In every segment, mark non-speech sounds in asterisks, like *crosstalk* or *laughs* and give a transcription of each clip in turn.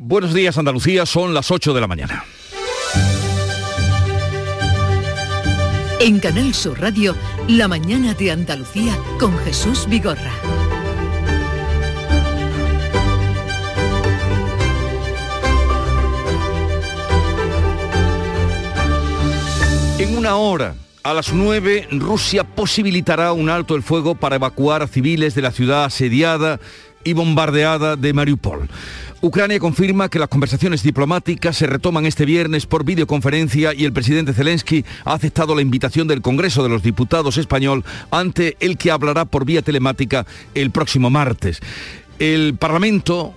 Buenos días Andalucía, son las 8 de la mañana. En Canal Sur Radio, La mañana de Andalucía con Jesús Vigorra. En una hora, a las 9, Rusia posibilitará un alto el fuego para evacuar a civiles de la ciudad asediada y bombardeada de Mariupol. Ucrania confirma que las conversaciones diplomáticas se retoman este viernes por videoconferencia y el presidente Zelensky ha aceptado la invitación del Congreso de los Diputados español ante el que hablará por vía telemática el próximo martes. El Parlamento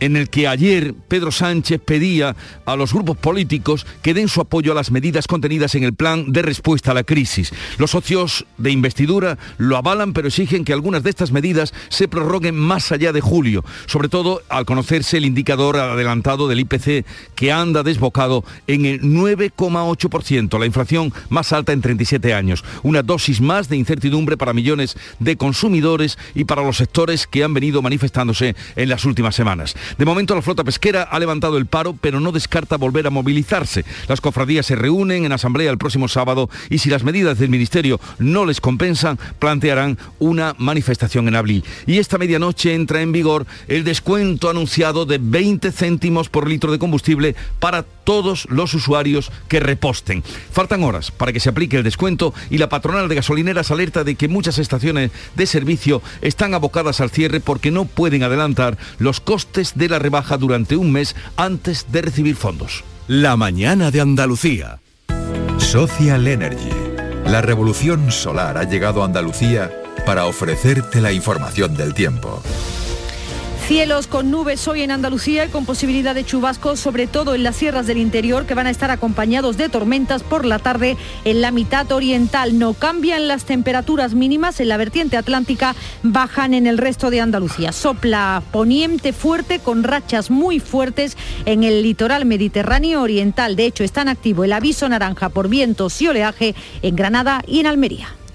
en el que ayer Pedro Sánchez pedía a los grupos políticos que den su apoyo a las medidas contenidas en el plan de respuesta a la crisis. Los socios de investidura lo avalan, pero exigen que algunas de estas medidas se prorroguen más allá de julio, sobre todo al conocerse el indicador adelantado del IPC que anda desbocado en el 9,8%, la inflación más alta en 37 años, una dosis más de incertidumbre para millones de consumidores y para los sectores que han venido manifestándose en las últimas semanas. De momento la flota pesquera ha levantado el paro, pero no descarta volver a movilizarse. Las cofradías se reúnen en asamblea el próximo sábado y si las medidas del Ministerio no les compensan, plantearán una manifestación en abril. Y esta medianoche entra en vigor el descuento anunciado de 20 céntimos por litro de combustible para todos los usuarios que reposten. Faltan horas para que se aplique el descuento y la patronal de gasolineras alerta de que muchas estaciones de servicio están abocadas al cierre porque no pueden adelantar los costes de la rebaja durante un mes antes de recibir fondos. La mañana de Andalucía. Social Energy. La revolución solar ha llegado a Andalucía para ofrecerte la información del tiempo. Cielos con nubes hoy en Andalucía y con posibilidad de chubascos, sobre todo en las sierras del interior, que van a estar acompañados de tormentas por la tarde en la mitad oriental. No cambian las temperaturas mínimas en la vertiente atlántica, bajan en el resto de Andalucía. Sopla poniente fuerte con rachas muy fuertes en el litoral mediterráneo oriental. De hecho, está en activo el aviso naranja por vientos y oleaje en Granada y en Almería.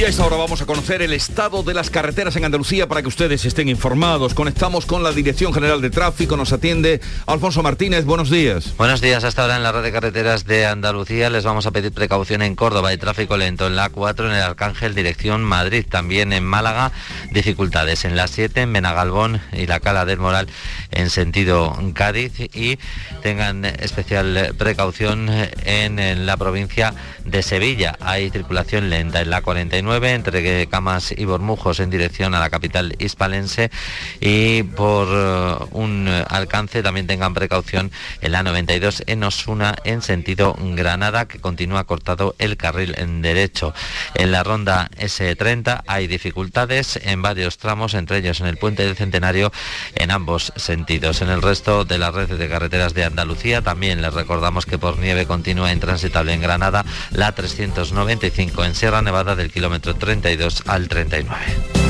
Y a esta vamos a conocer el estado de las carreteras en Andalucía para que ustedes estén informados. Conectamos con la Dirección General de Tráfico, nos atiende Alfonso Martínez, buenos días. Buenos días, hasta ahora en la red de carreteras de Andalucía les vamos a pedir precaución en Córdoba, hay tráfico lento en la 4, en el Arcángel, dirección Madrid, también en Málaga, dificultades en la 7, en Benagalbón y la Cala del Moral en sentido Cádiz. Y tengan especial precaución en la provincia de Sevilla, hay circulación lenta en la 49 entre Camas y Bormujos en dirección a la capital hispalense y por eh, un alcance también tengan precaución en la 92 en Osuna en sentido Granada que continúa cortado el carril en derecho. En la ronda S30 hay dificultades en varios tramos, entre ellos en el puente del Centenario en ambos sentidos. En el resto de la red de carreteras de Andalucía también les recordamos que por nieve continúa intransitable en Granada la 395 en Sierra Nevada del kilómetro 32 al 39.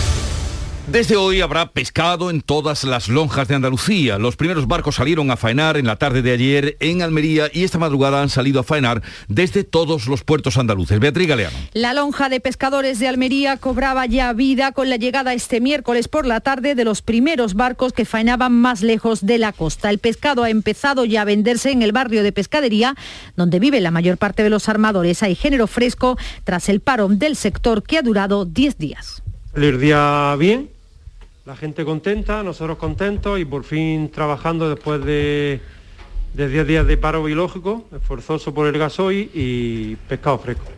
Desde hoy habrá pescado en todas las lonjas de Andalucía. Los primeros barcos salieron a faenar en la tarde de ayer en Almería y esta madrugada han salido a faenar desde todos los puertos andaluces. Beatriz Galeano. La lonja de pescadores de Almería cobraba ya vida con la llegada este miércoles por la tarde de los primeros barcos que faenaban más lejos de la costa. El pescado ha empezado ya a venderse en el barrio de pescadería, donde vive la mayor parte de los armadores. Hay género fresco tras el paro del sector que ha durado 10 días. El día bien, la gente contenta, nosotros contentos y por fin trabajando después de, de 10 días de paro biológico, esforzoso por el gasoil y pescado fresco.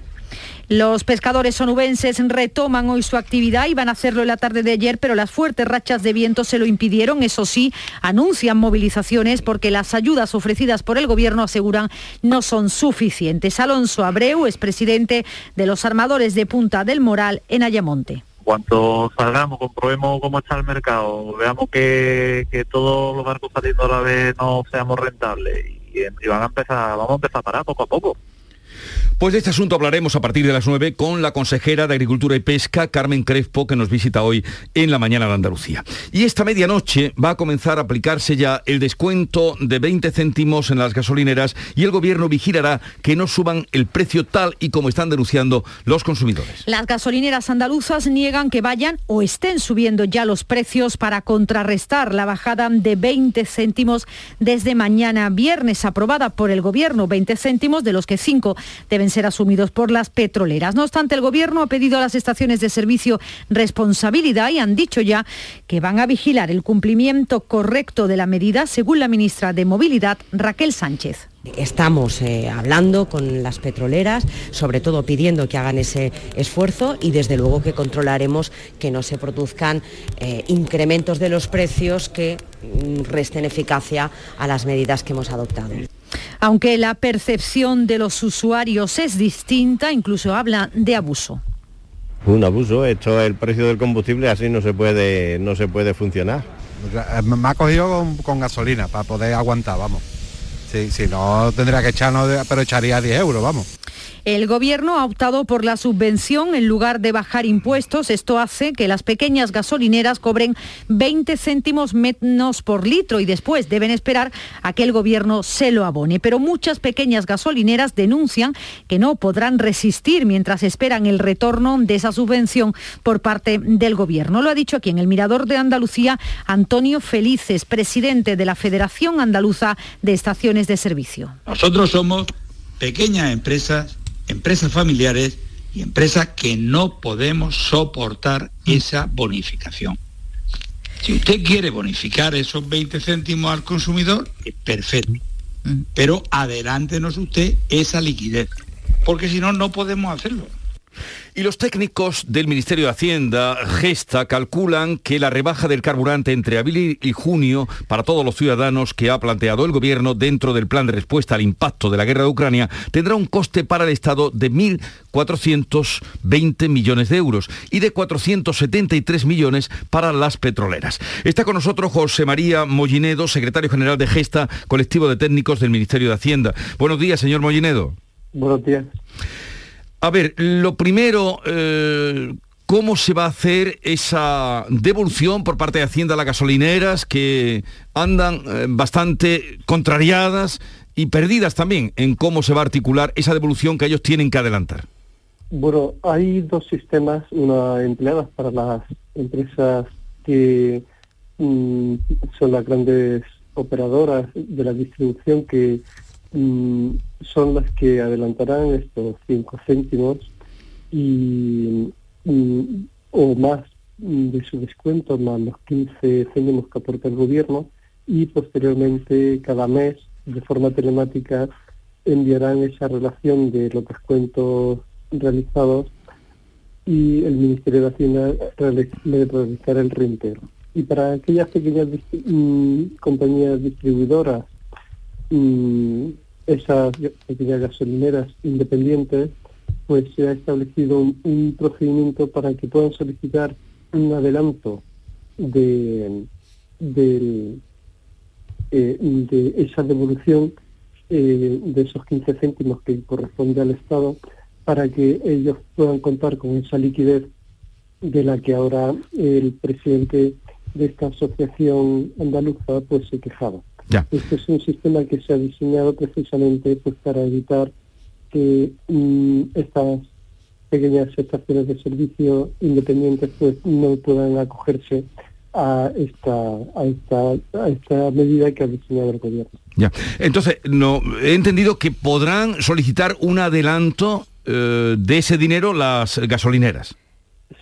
Los pescadores sonubenses retoman hoy su actividad y van a hacerlo en la tarde de ayer, pero las fuertes rachas de viento se lo impidieron. Eso sí, anuncian movilizaciones porque las ayudas ofrecidas por el gobierno aseguran no son suficientes. Alonso Abreu es presidente de los armadores de Punta del Moral en Ayamonte cuanto salgamos, comprobemos cómo está el mercado, veamos que, que todos los barcos saliendo a la vez no seamos rentables y, y van a empezar, vamos a empezar a parar poco a poco. Pues de este asunto hablaremos a partir de las 9 con la consejera de Agricultura y Pesca, Carmen Crespo, que nos visita hoy en la mañana de Andalucía. Y esta medianoche va a comenzar a aplicarse ya el descuento de 20 céntimos en las gasolineras y el gobierno vigilará que no suban el precio tal y como están denunciando los consumidores. Las gasolineras andaluzas niegan que vayan o estén subiendo ya los precios para contrarrestar la bajada de 20 céntimos desde mañana viernes aprobada por el gobierno, 20 céntimos de los que 5 deben ser asumidos por las petroleras. No obstante, el Gobierno ha pedido a las estaciones de servicio responsabilidad y han dicho ya que van a vigilar el cumplimiento correcto de la medida, según la ministra de Movilidad, Raquel Sánchez. Estamos eh, hablando con las petroleras, sobre todo pidiendo que hagan ese esfuerzo y desde luego que controlaremos que no se produzcan eh, incrementos de los precios que mm, resten eficacia a las medidas que hemos adoptado. Aunque la percepción de los usuarios es distinta, incluso habla de abuso. Un abuso, esto es el precio del combustible, así no se puede, no se puede funcionar. Me ha cogido con, con gasolina para poder aguantar, vamos. Sí, si no tendría que echarnos, pero echaría 10 euros, vamos. El Gobierno ha optado por la subvención en lugar de bajar impuestos. Esto hace que las pequeñas gasolineras cobren 20 céntimos menos por litro y después deben esperar a que el Gobierno se lo abone. Pero muchas pequeñas gasolineras denuncian que no podrán resistir mientras esperan el retorno de esa subvención por parte del Gobierno. Lo ha dicho aquí en el Mirador de Andalucía Antonio Felices, presidente de la Federación Andaluza de Estaciones de Servicio. Nosotros somos pequeñas empresas empresas familiares y empresas que no podemos soportar esa bonificación. Si usted quiere bonificar esos 20 céntimos al consumidor, perfecto. Pero adelántenos usted esa liquidez, porque si no, no podemos hacerlo. Y los técnicos del Ministerio de Hacienda, Gesta, calculan que la rebaja del carburante entre abril y junio para todos los ciudadanos que ha planteado el Gobierno dentro del plan de respuesta al impacto de la guerra de Ucrania tendrá un coste para el Estado de 1.420 millones de euros y de 473 millones para las petroleras. Está con nosotros José María Mollinedo, secretario general de Gesta, colectivo de técnicos del Ministerio de Hacienda. Buenos días, señor Mollinedo. Buenos días. A ver, lo primero, eh, ¿cómo se va a hacer esa devolución por parte de Hacienda a las gasolineras que andan eh, bastante contrariadas y perdidas también en cómo se va a articular esa devolución que ellos tienen que adelantar? Bueno, hay dos sistemas, una empleadas para las empresas que mm, son las grandes operadoras de la distribución que mm, son las que adelantarán estos 5 céntimos y, o más de su descuento, más los 15 céntimos que aporta el gobierno y posteriormente cada mes de forma telemática enviarán esa relación de los descuentos realizados y el Ministerio de Hacienda le realizará el reintegro. Y para aquellas pequeñas mm, compañías distribuidoras mm, esas pequeñas gasolineras independientes, pues se ha establecido un, procedimiento para que puedan solicitar un adelanto de, eh, de esa devolución eh, de esos 15 céntimos que corresponde al Estado para que ellos puedan contar con esa liquidez de la que ahora el presidente de esta asociación andaluza pues se quejaba. Este es un sistema que se ha diseñado precisamente pues para evitar que mm, estas pequeñas estaciones de servicio independientes pues no puedan acogerse a esta, a esta, a esta medida que ha diseñado el gobierno. Ya. Entonces, no, he entendido que podrán solicitar un adelanto eh, de ese dinero las gasolineras.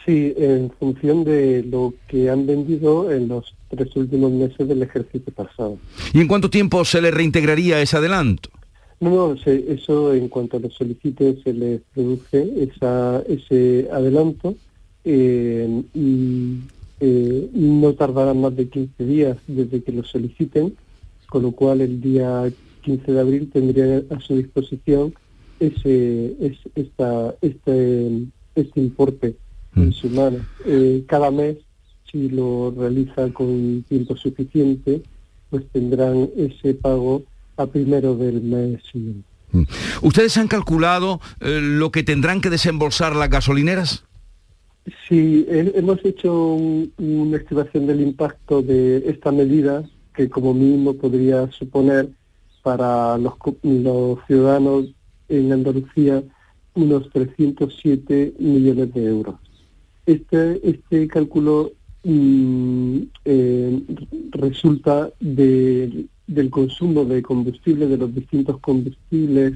Sí, en función de lo que han vendido en los tres últimos meses del ejercicio pasado. ¿Y en cuánto tiempo se le reintegraría ese adelanto? No, no, eso en cuanto lo solicite se le produce esa, ese adelanto eh, y eh, no tardará más de 15 días desde que lo soliciten, con lo cual el día 15 de abril tendría a su disposición ese, esta, este, este importe en mm. su mano. Eh, cada mes, si lo realiza con tiempo suficiente, pues tendrán ese pago a primero del mes siguiente. Mm. ¿Ustedes han calculado eh, lo que tendrán que desembolsar las gasolineras? Sí, hemos hecho una estimación del impacto de esta medida que como mínimo podría suponer para los, ciudadanos en Andalucía unos 307 millones de euros. Este, este cálculo mm, eh, resulta del consumo de combustible, de los distintos combustibles,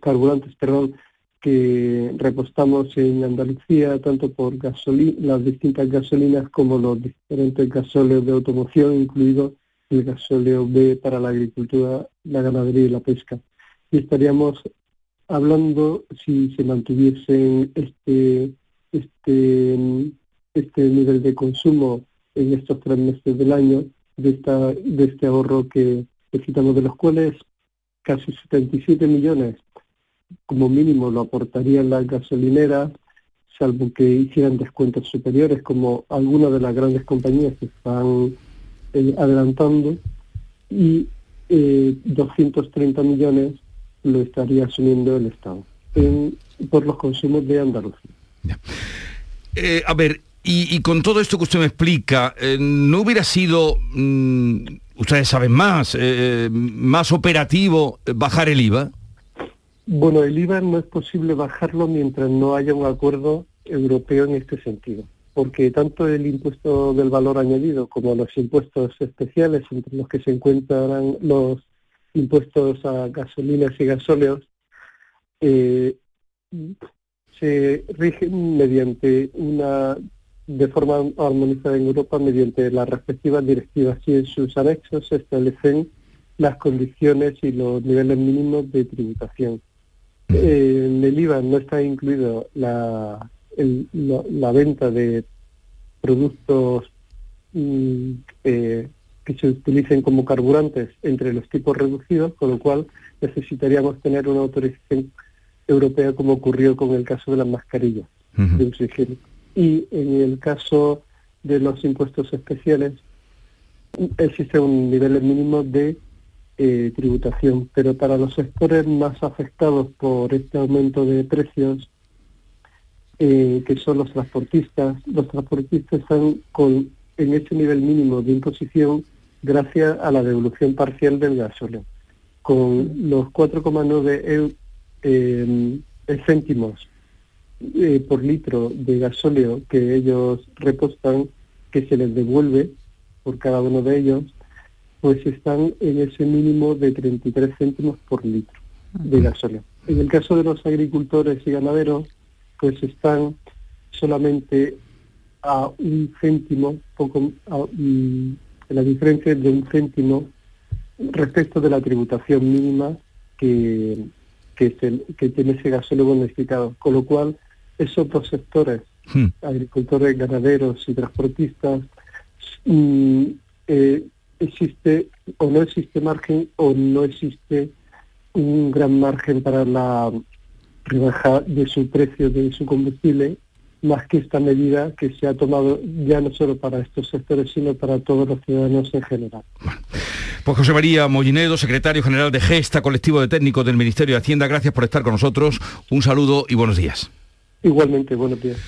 carburantes, perdón, que repostamos en Andalucía, tanto por las distintas gasolinas como los diferentes gasóleos de automoción, incluido el gasóleo B para la agricultura, la ganadería y la pesca. Y estaríamos hablando, si se mantuviese este, este, este nivel de consumo en estos tres meses del año, de, esta, de este ahorro que necesitamos, de los cuales casi 77 millones como mínimo lo aportarían las gasolineras, salvo que hicieran descuentos superiores, como algunas de las grandes compañías que están eh, adelantando, y 230 eh, millones lo estaría asumiendo el Estado por los consumos de Andalucía. Eh, a ver, y, con todo esto que usted me explica, ¿no hubiera sido, mm, ustedes saben más, más operativo bajar el IVA? Bueno, el IVA no es posible bajarlo mientras no haya un acuerdo europeo en este sentido, porque tanto el impuesto del valor añadido como los impuestos especiales, entre los que se encuentran los impuestos a gasolinas y gasóleos, eh, se rigen mediante una de forma armonizada en Europa mediante las respectivas directivas y en sus anexos se establecen las condiciones y los niveles mínimos de tributación. En el IVA no está incluido la, la, venta de productos mm, eh, que se utilicen como carburantes entre los tipos reducidos, con lo cual necesitaríamos tener una autorización europea como ocurrió con el caso de las mascarillas de uso Y en el caso de los impuestos especiales existe un nivel mínimo de eh, tributación, pero para los sectores más afectados por este aumento de precios, eh, que son los transportistas, los transportistas están con, en este nivel mínimo de imposición gracias a la devolución parcial del gasóleo. Con los 4,9 eh, céntimos por litro de gasóleo que ellos repostan, que se les devuelve por cada uno de ellos, pues están en ese mínimo de 33 céntimos por litro de gasolina. En el caso de los agricultores y ganaderos, pues están solamente a un céntimo, poco mm, la diferencia de un céntimo respecto de la tributación mínima que, que, tiene ese gasóleo bonificado. Con lo cual, esos dos sectores, hmm. agricultores, ganaderos y transportistas, mm, eh, existe o no existe margen o no existe un gran margen para la rebaja de su precio de su combustible, más que esta medida que se ha tomado ya no solo para estos sectores, sino para todos los ciudadanos en general. Pues José María Mollinedo, secretario general de Gesta, colectivo de técnicos del Ministerio de Hacienda, gracias por estar con nosotros. Un saludo y buenos días. Igualmente, buenos días.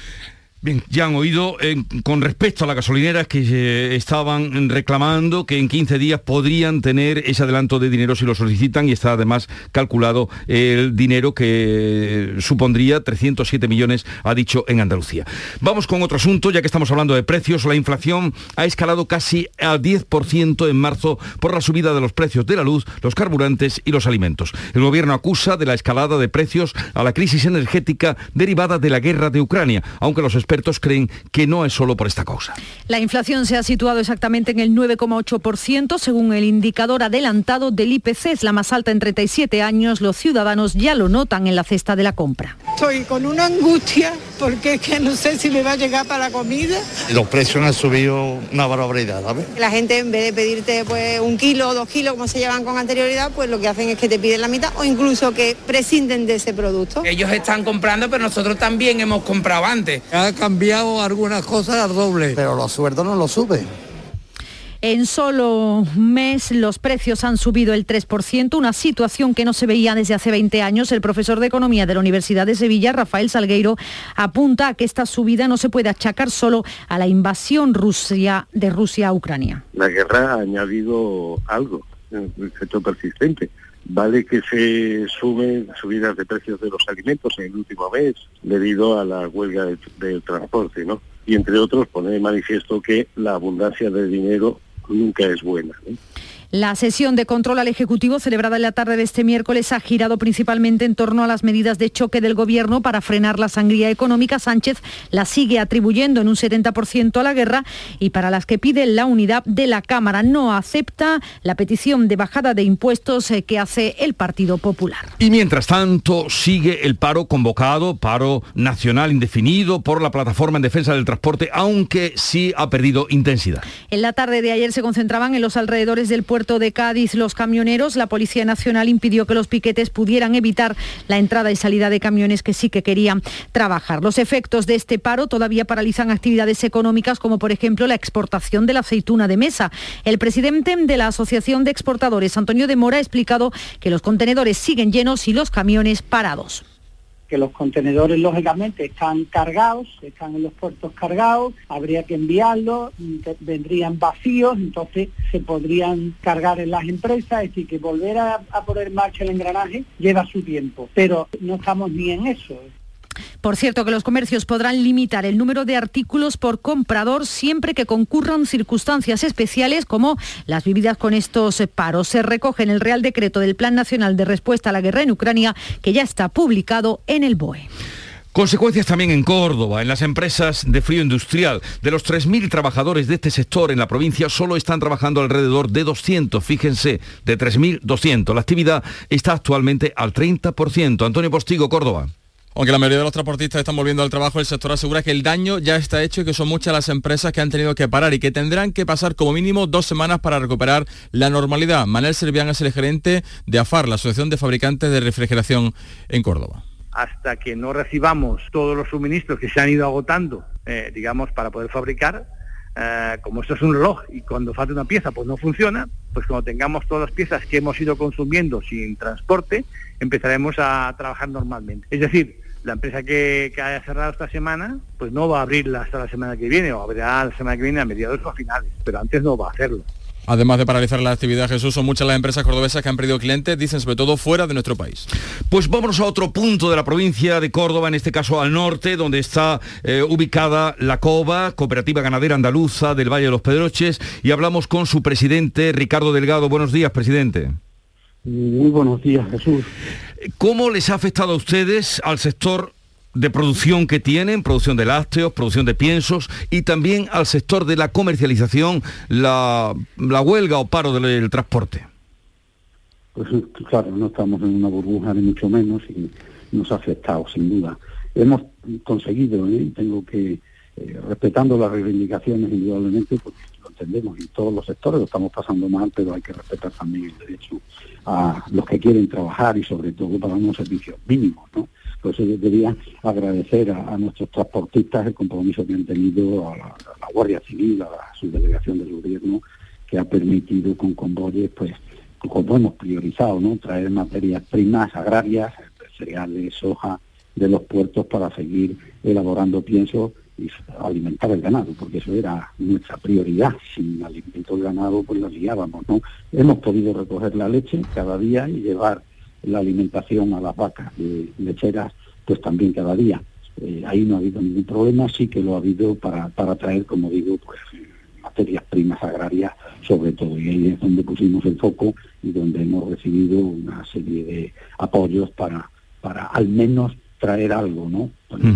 Bien, ya han oído eh, con respecto a las gasolineras que eh, estaban reclamando que en 15 días podrían tener ese adelanto de dinero si lo solicitan y está además calculado el dinero que supondría 307 millones, ha dicho en Andalucía. Vamos con otro asunto, ya que estamos hablando de precios. La inflación ha escalado casi al 10% en marzo por la subida de los precios de la luz, los carburantes y los alimentos. El gobierno acusa de la escalada de precios a la crisis energética derivada de la guerra de Ucrania, aunque los creen que no es solo por esta causa. La inflación se ha situado exactamente en el 9,8% según el indicador adelantado del IPC, es la más alta en 37 años. Los ciudadanos ya lo notan en la cesta de la compra. Estoy con una angustia porque es que no sé si me va a llegar para la comida. Los precios han subido una barbaridad, ¿sabes? La gente en vez de pedirte pues un kilo o dos kilos como se llevan con anterioridad, pues lo que hacen es que te piden la mitad o incluso que prescinden de ese producto. Ellos están comprando, pero nosotros también hemos comprado antes. Cambiado algunas cosas al doble. Pero los sueldos no lo suben. En solo un mes los precios han subido el 3%, una situación que no se veía desde hace 20 años. El profesor de Economía de la Universidad de Sevilla, Rafael Salgueiro, apunta a que esta subida no se puede achacar solo a la invasión Rusia, de Rusia a Ucrania. La guerra ha añadido algo, un efecto persistente. Vale que se sumen subidas de precios de los alimentos en el último mes debido a la huelga del, del transporte, ¿no? Y entre otros pone de manifiesto que la abundancia de dinero nunca es buena. La sesión de control al Ejecutivo celebrada en la tarde de este miércoles ha girado principalmente en torno a las medidas de choque del Gobierno para frenar la sangría económica. Sánchez la sigue atribuyendo en un 70% a la guerra y para las que pide la unidad de la Cámara. No acepta la petición de bajada de impuestos eh, que hace el Partido Popular. Y mientras tanto sigue el paro convocado, paro nacional indefinido por la plataforma en defensa del transporte, aunque sí ha perdido intensidad. En la tarde de ayer se concentraban en los alrededores del puerto de Cádiz los camioneros, la Policía Nacional impidió que los piquetes pudieran evitar la entrada y salida de camiones que sí que querían trabajar. Los efectos de este paro todavía paralizan actividades económicas como por ejemplo la exportación de la aceituna de mesa. El presidente de la Asociación de Exportadores, Antonio de Mora, ha explicado que los contenedores siguen llenos y los camiones parados que los contenedores lógicamente están cargados, están en los puertos cargados, habría que enviarlos, vendrían vacíos, entonces se podrían cargar en las empresas, es decir, que volver a, a poner en marcha el engranaje lleva su tiempo, pero no estamos ni en eso. Por cierto, que los comercios podrán limitar el número de artículos por comprador siempre que concurran circunstancias especiales como las vividas con estos paros. Se recoge en el Real Decreto del Plan Nacional de Respuesta a la Guerra en Ucrania, que ya está publicado en el BOE. Consecuencias también en Córdoba, en las empresas de frío industrial. De los 3.000 trabajadores de este sector en la provincia, solo están trabajando alrededor de 200, fíjense, de 3.200. La actividad está actualmente al 30%. Antonio Postigo, Córdoba. Aunque la mayoría de los transportistas están volviendo al trabajo, el sector asegura que el daño ya está hecho y que son muchas las empresas que han tenido que parar y que tendrán que pasar como mínimo dos semanas para recuperar la normalidad. Manel Servián es el gerente de AFAR, la Asociación de Fabricantes de Refrigeración en Córdoba. Hasta que no recibamos todos los suministros que se han ido agotando, eh, digamos, para poder fabricar, eh, como esto es un reloj y cuando falta una pieza pues no funciona, pues cuando tengamos todas las piezas que hemos ido consumiendo sin transporte, empezaremos a trabajar normalmente. Es decir, la empresa que, que, haya cerrado esta semana, pues no va a abrirla hasta la semana que viene, o abrirá la semana que viene a mediados o a finales, pero antes no va a hacerlo. Además de paralizar la actividad, Jesús, son muchas las empresas cordobesas que han perdido clientes, dicen sobre todo fuera de nuestro país. Pues vámonos a otro punto de la provincia de Córdoba, en este caso al norte, donde está eh, ubicada la COBA, Cooperativa Ganadera Andaluza del Valle de los Pedroches, y hablamos con su presidente, Ricardo Delgado. Buenos días, presidente. Muy buenos días, Jesús. ¿Cómo les ha afectado a ustedes al sector de producción que tienen, producción de lácteos, producción de piensos y también al sector de la comercialización, la, la huelga o paro del, transporte? Pues claro, no estamos en una burbuja ni mucho menos y nos ha afectado sin duda. Hemos conseguido, ¿eh? tengo que, eh, respetando las reivindicaciones indudablemente, entendemos en todos los sectores, lo estamos pasando mal, pero hay que respetar también el derecho a los que quieren trabajar y sobre todo para unos servicios mínimos, ¿no? Pues yo debería agradecer a, nuestros transportistas el compromiso que han tenido a la, a la, Guardia Civil, a la subdelegación del gobierno, que ha permitido con convoyes, pues, como hemos priorizado, ¿no? Traer materias primas agrarias, cereales, soja, de los puertos para seguir elaborando pienso y alimentar el ganado, porque eso era nuestra prioridad. Sin alimento el ganado, pues lo liábamos, ¿no? Hemos podido recoger la leche cada día y llevar la alimentación a las vacas lecheras, pues también cada día. Eh, ahí no ha habido ningún problema, sí que lo ha habido para, para traer, como digo, pues materias primas agrarias sobre todo, y ahí es donde pusimos el foco y donde hemos recibido una serie de apoyos para, para al menos traer algo, ¿no?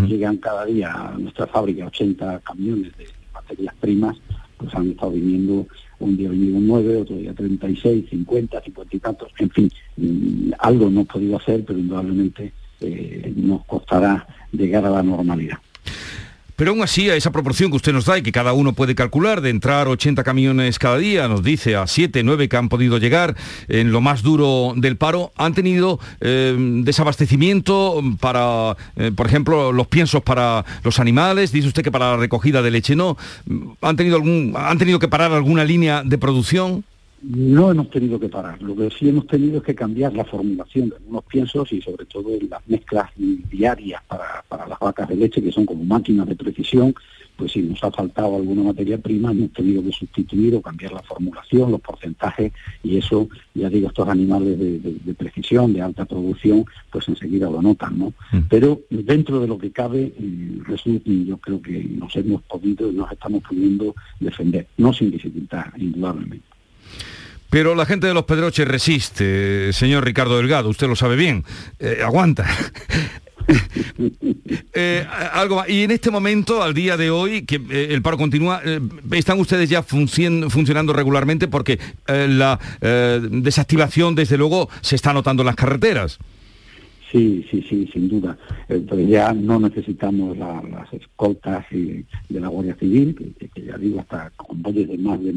Llegan cada día a nuestra fábrica 80 camiones de materias primas, pues han estado viniendo, un día venido 9, otro día 36, 50, 50 y tantos, en fin, mm, algo no hemos podido hacer, pero indudablemente eh, nos costará llegar a la normalidad. Pero aún así, a esa proporción que usted nos da y que cada uno puede calcular, de entrar 80 camiones cada día, nos dice a 7, 9 que han podido llegar en lo más duro del paro, han tenido eh, desabastecimiento para, eh, por ejemplo, los piensos para los animales, dice usted que para la recogida de leche no, ¿han tenido, algún, han tenido que parar alguna línea de producción? No hemos tenido que parar. Lo que sí hemos tenido es que cambiar la formulación de algunos piensos y sobre todo las mezclas diarias para, para las vacas de leche, que son como máquinas de precisión, pues si nos ha faltado alguna materia prima, hemos tenido que sustituir o cambiar la formulación, los porcentajes, y eso, ya digo, estos animales de, precisión, de alta producción, pues enseguida lo notan, ¿no? Mm. Pero dentro de lo que cabe, eh, yo creo que nos hemos podido, nos estamos pudiendo defender, no sin dificultad, indudablemente. Pero la gente de los Pedroches resiste, señor Ricardo Delgado, usted lo sabe bien, eh, aguanta. *laughs* Eh, algo Y en este momento, al día de hoy, que eh, el paro continúa, ¿están ustedes ya funcionando regularmente? Porque la desactivación, desde luego, se está notando en las carreteras. Sí, sí, sí, sin duda. Entonces ya no necesitamos las escoltas de la Guardia Civil, que, ya digo, hasta convoyes de más de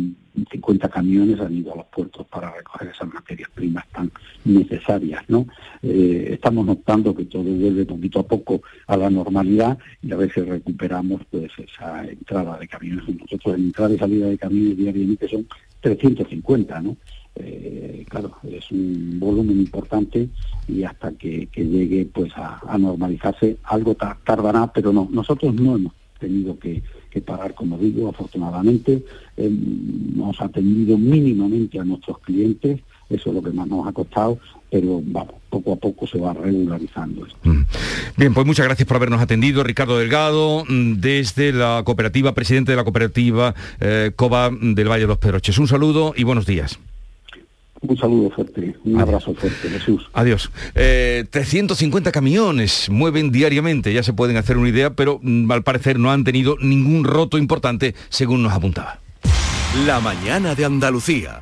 50 camiones han ido a los puertos para recoger esas materias primas tan necesarias, ¿no? Eh, estamos notando que todo vuelve poquito a poco a la normalidad y a veces recuperamos pues esa entrada de camiones. Nosotros en entrada y salida de camiones diariamente son 350, ¿no? Eh, claro, es un volumen importante y hasta que, llegue pues a, normalizarse algo tardará, pero no, nosotros no hemos tenido que, parar, como digo, afortunadamente, hemos atendido mínimamente a nuestros clientes, eso es lo que más nos ha costado, pero vamos, poco a poco se va regularizando esto. Mm. Bien, pues muchas gracias por habernos atendido, Ricardo Delgado, mm, desde la cooperativa, presidente de la cooperativa eh, COBA del Valle de los Pedroches. Un saludo y buenos días. Un saludo fuerte, un abrazo fuerte, Jesús. Adiós. 350 eh, camiones mueven diariamente, ya se pueden hacer una idea, pero mm, al parecer no han tenido ningún roto importante, según nos apuntaba. La mañana de Andalucía.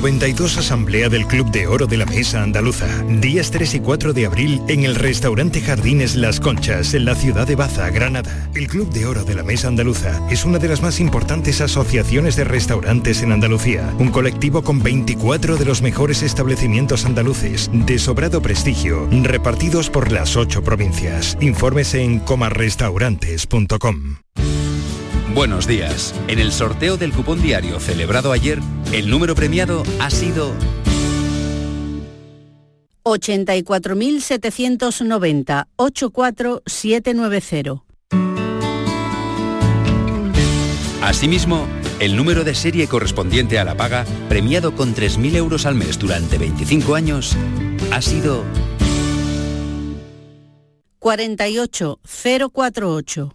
92 Asamblea del Club de Oro de la Mesa Andaluza. Días 3 y 4 de abril en el restaurante Jardines Las Conchas, en la ciudad de Baza, Granada. El Club de Oro de la Mesa Andaluza es una de las más importantes asociaciones de restaurantes en Andalucía. Un colectivo con 24 de los mejores establecimientos andaluces, de sobrado prestigio, repartidos por las 8 provincias. Infórmese en comarrestaurantes.com. Buenos días. En el sorteo del cupón diario celebrado ayer, el número premiado ha sido 84.790 84790. Asimismo, el número de serie correspondiente a la paga, premiado con 3.000 euros al mes durante 25 años, ha sido 48048.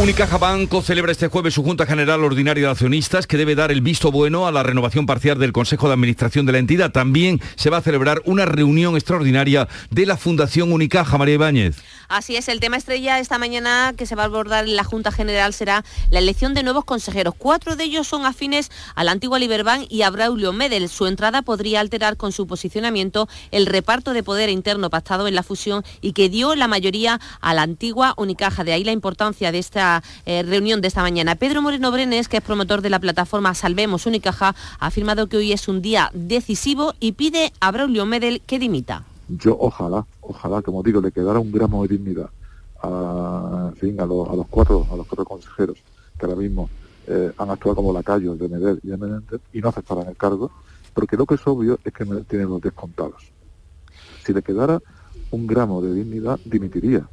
Unicaja Banco celebra este jueves su Junta General Ordinaria de Accionistas que debe dar el visto bueno a la renovación parcial del Consejo de Administración de la entidad. También se va a celebrar una reunión extraordinaria de la Fundación Unicaja, María Ibáñez. Así es, el tema estrella esta mañana que se va a abordar en la Junta General será la elección de nuevos consejeros. Cuatro de ellos son afines a la antigua Liberbank y a Braulio Medel. Su entrada podría alterar con su posicionamiento el reparto de poder interno pactado en la fusión y que dio la mayoría a la antigua Unicaja. De ahí la importancia de esta eh, reunión de esta mañana. Pedro Moreno Brenes, que es promotor de la plataforma Salvemos Unicaja, ha afirmado que hoy es un día decisivo y pide a Braulio Medel que dimita. Yo ojalá, ojalá, como digo, le quedara un gramo de dignidad a, a, los, cuatro, a los cuatro consejeros que ahora mismo eh, han actuado como lacayos de Medel y de Menendez y no aceptaran el cargo, porque lo que es obvio es que Medel tiene los descontados. Si le quedara un gramo de dignidad, dimitiría.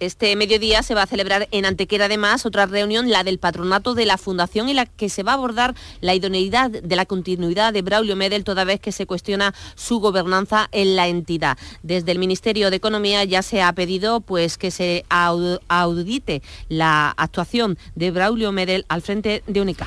Este mediodía se va a celebrar en Antequera además otra reunión, la del patronato de la Fundación, en la que se va a abordar la idoneidad de la continuidad de Braulio Medel, toda vez que se cuestiona su gobernanza en la entidad. Desde el Ministerio de Economía ya se ha pedido pues, que se audite la actuación de Braulio Medel al frente de Única.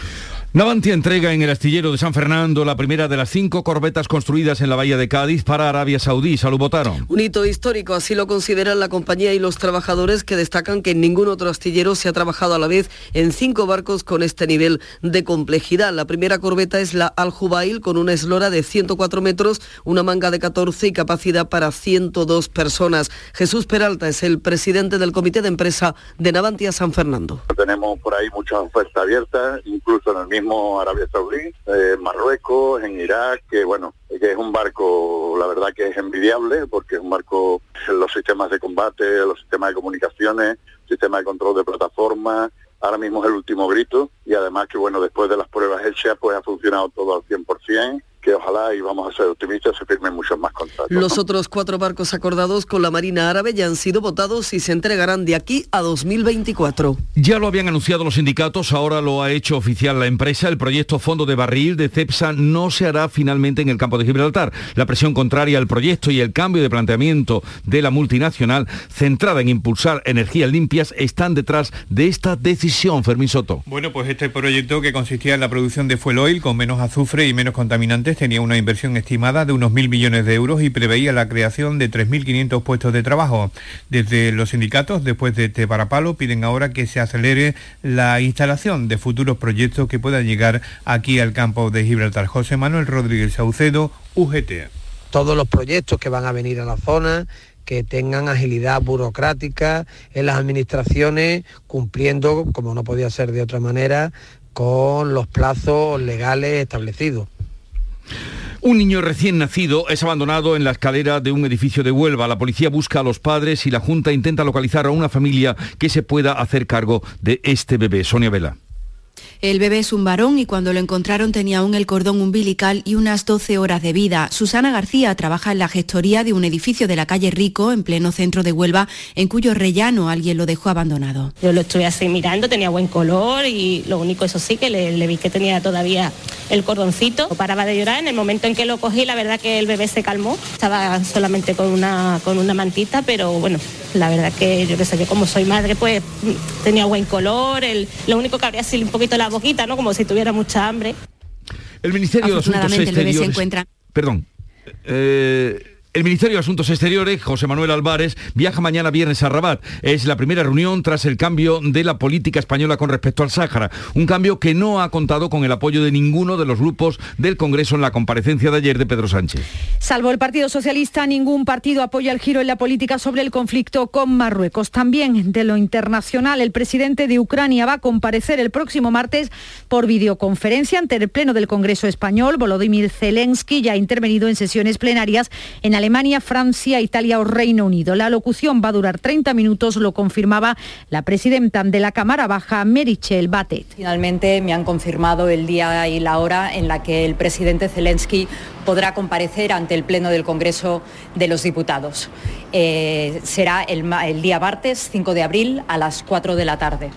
Navantia entrega en el astillero de San Fernando la primera de las cinco corbetas construidas en la bahía de Cádiz para Arabia Saudí. Salud votaron. Un hito histórico, así lo consideran la compañía y los trabajadores que destacan que en ningún otro astillero se ha trabajado a la vez en cinco barcos con este nivel de complejidad. La primera corbeta es la Al Jubail con una eslora de 104 metros, una manga de 14 y capacidad para 102 personas. Jesús Peralta es el presidente del comité de empresa de Navantia San Fernando. Tenemos por ahí muchas ofertas abiertas, incluso en el mismo Arabia Saudí, en Marruecos, en Irak, que bueno, que es un barco, la verdad que es envidiable, porque es un barco, los sistemas de combate, los sistemas de comunicaciones, sistema de control de plataformas, ahora mismo es el último grito, y además que bueno, después de las pruebas hechas, pues ha funcionado todo al 100%, que ojalá, y vamos a ser optimistas, se firmen muchos más contratos. Los otros cuatro barcos acordados con la Marina Árabe ya han sido votados y se entregarán de aquí a 2024. Ya lo habían anunciado los sindicatos, ahora lo ha hecho oficial la empresa. El proyecto Fondo de Barril de CEPSA no se hará finalmente en el campo de Gibraltar. La presión contraria al proyecto y el cambio de planteamiento de la multinacional, centrada en impulsar energías limpias, están detrás de esta decisión, Fermín Soto. Bueno, pues este proyecto que consistía en la producción de fuel oil con menos azufre y menos contaminantes tenía una inversión estimada de unos mil millones de euros y preveía la creación de 3.500 puestos de trabajo. Desde los sindicatos, después de este parapalo, piden ahora que se acelere la instalación de futuros proyectos que puedan llegar aquí al campo de Gibraltar. José Manuel Rodríguez Saucedo, UGT. Todos los proyectos que van a venir a la zona que tengan agilidad burocrática en las administraciones, cumpliendo, como no podía ser de otra manera, con los plazos legales establecidos. Un niño recién nacido es abandonado en la escalera de un edificio de Huelva. La policía busca a los padres y la Junta intenta localizar a una familia que se pueda hacer cargo de este bebé. Sonia Vela. El bebé es un varón y cuando lo encontraron tenía aún el cordón umbilical y unas 12 horas de vida. Susana García trabaja en la gestoría de un edificio de la calle Rico, en pleno centro de Huelva, en cuyo rellano alguien lo dejó abandonado. Yo lo estuve así mirando, tenía buen color y lo único, eso sí, que le, vi que tenía todavía el cordoncito. Paraba de llorar, en el momento en que lo cogí, la verdad que el bebé se calmó. Estaba solamente con una, con una mantita, pero bueno, la verdad que yo que sé, yo como soy madre, pues tenía buen color, el, lo único que habría sido un poquito la boquita, ¿no? Como si tuviera mucha hambre. El Ministerio de Asuntos Exteriores... se encuentra... Perdón. Eh, el Ministerio de Asuntos Exteriores, José Manuel Álvarez, viaja mañana viernes a Rabat. Es la primera reunión tras el cambio de la política española con respecto al Sáhara. Un cambio que no ha contado con el apoyo de ninguno de los grupos del Congreso en la comparecencia de ayer de Pedro Sánchez. Salvo el Partido Socialista, ningún partido apoya el giro en la política sobre el conflicto con Marruecos. También de lo internacional, el presidente de Ucrania va a comparecer el próximo martes por videoconferencia ante el Pleno del Congreso Español. Volodymyr Zelensky ya ha intervenido en sesiones plenarias en Alemania, Francia, Italia o Reino Unido. La locución va a durar 30 minutos, lo confirmaba la presidenta de la Cámara Baja, Merichel Batet. Finalmente me han confirmado el día y la hora en la que el presidente Zelensky podrá comparecer ante el Pleno del Congreso de los Diputados. Eh, será el, el día martes 5 de abril a las 4 de la tarde.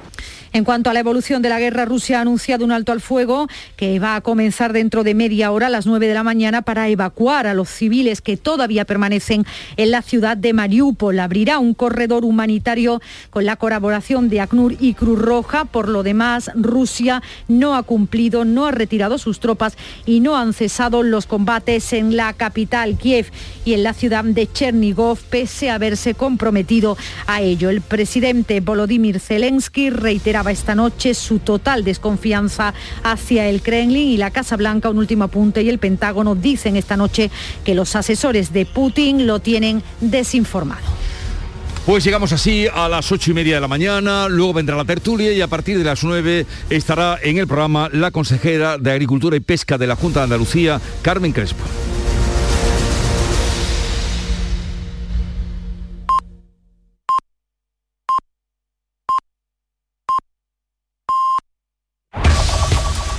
En cuanto a la evolución de la guerra, Rusia ha anunciado un alto al fuego que va a comenzar dentro de media hora a las 9 de la mañana para evacuar a los civiles que todavía permanecen en la ciudad de Mariupol. Abrirá un corredor humanitario con la colaboración de ACNUR y Cruz Roja. Por lo demás, Rusia no ha cumplido, no ha retirado sus tropas y no han cesado los combates en la capital, Kiev, y en la ciudad de Chernigov, pese a haberse comprometido a ello. El presidente Volodymyr Zelensky esta noche su total desconfianza hacia el Kremlin y la Casa Blanca, un último apunte, y el Pentágono dicen esta noche que los asesores de Putin lo tienen desinformado. Pues llegamos así a las ocho y media de la mañana, luego vendrá la tertulia y a partir de las nueve estará en el programa la consejera de Agricultura y Pesca de la Junta de Andalucía, Carmen Crespo.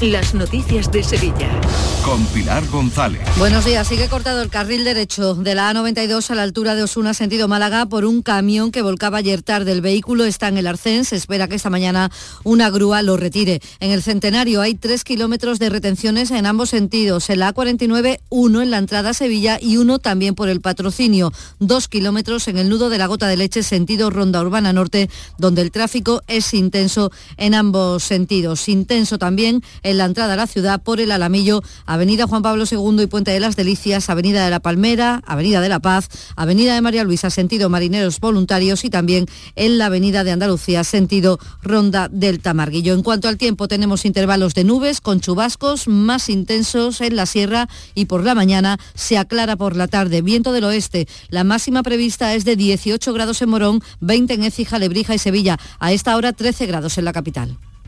Las noticias de Sevilla. Con Pilar González. Buenos días. Sigue cortado el carril derecho de la A92 a la altura de Osuna, sentido Málaga, por un camión que volcaba ayer tarde. El vehículo está en el Arcén. Se espera que esta mañana una grúa lo retire. En el Centenario hay tres kilómetros de retenciones en ambos sentidos. En la A49, uno en la entrada a Sevilla y uno también por el patrocinio. Dos kilómetros en el nudo de la Gota de Leche, sentido Ronda Urbana Norte, donde el tráfico es intenso en ambos sentidos. Intenso también en la entrada a la ciudad por el Alamillo, Avenida Juan Pablo II y Puente de las Delicias, Avenida de la Palmera, Avenida de la Paz, Avenida de María Luisa, sentido Marineros Voluntarios y también en la Avenida de Andalucía, sentido Ronda del Tamarguillo. En cuanto al tiempo, tenemos intervalos de nubes con chubascos más intensos en la sierra y por la mañana se aclara por la tarde. Viento del oeste. La máxima prevista es de 18 grados en Morón, 20 en Écija, Lebrija y Sevilla. A esta hora 13 grados en la capital.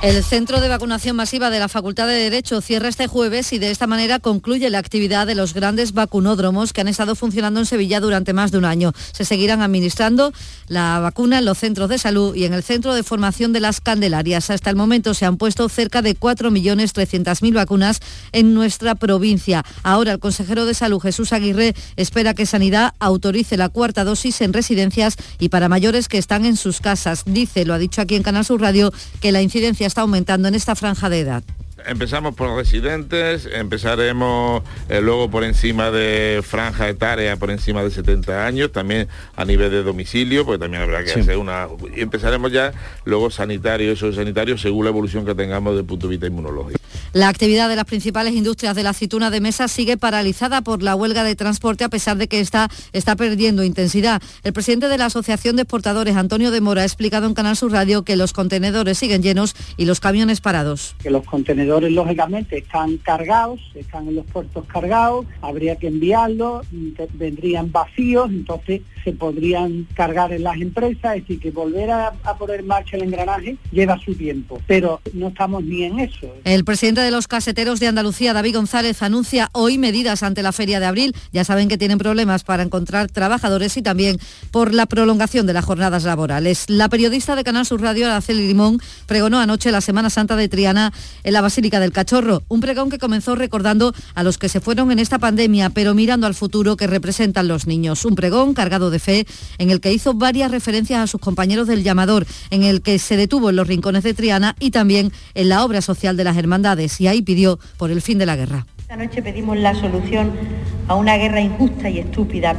El centro de vacunación masiva de la Facultad de Derecho cierra este jueves y de esta manera concluye la actividad de los grandes vacunódromos que han estado funcionando en Sevilla durante más de un año. Se seguirán administrando la vacuna en los centros de salud y en el centro de formación de las Candelarias. Hasta el momento se han puesto cerca de 4.300.000 vacunas en nuestra provincia. Ahora el consejero de Salud Jesús Aguirre espera que Sanidad autorice la cuarta dosis en residencias y para mayores que están en sus casas. Dice, lo ha dicho aquí en Canal Sur Radio, que la incidencia está aumentando en esta franja de edad. Empezamos por residentes, empezaremos eh, luego por encima de franja etaria, por encima de 70 años, también a nivel de domicilio, porque también habrá que hacer una... Y empezaremos ya luego sanitario, eso sanitario, según la evolución que tengamos desde el punto de vista inmunológico. La actividad de las principales industrias de la aceituna de mesa sigue paralizada por la huelga de transporte a pesar de que esta está perdiendo intensidad. El presidente de la Asociación de Exportadores, Antonio de Mora, ha explicado en Canal Sur Radio que los contenedores siguen llenos y los camiones parados. Que los contenedores lógicamente están cargados, están en los puertos cargados, habría que enviarlos, vendrían vacíos, entonces se podrían cargar en las empresas, es decir, que volver a, poner en marcha el engranaje lleva su tiempo, pero no estamos ni en eso. El presidente de los caseteros de Andalucía, David González, anuncia hoy medidas ante la feria de abril. Ya saben que tienen problemas para encontrar trabajadores y también por la prolongación de las jornadas laborales. La periodista de Canal Sur Radio, Araceli Limón, pregonó anoche la Semana Santa de Triana en la Basílica del Cachorro, un pregón que comenzó recordando a los que se fueron en esta pandemia, pero mirando al futuro que representan los niños. Un pregón cargado de fe en el que hizo varias referencias a sus compañeros del llamador, en el que se detuvo en los rincones de Triana y también en la obra social de las hermandades y ahí pidió por el fin de la guerra. Esta noche pedimos la solución a una guerra injusta y estúpida.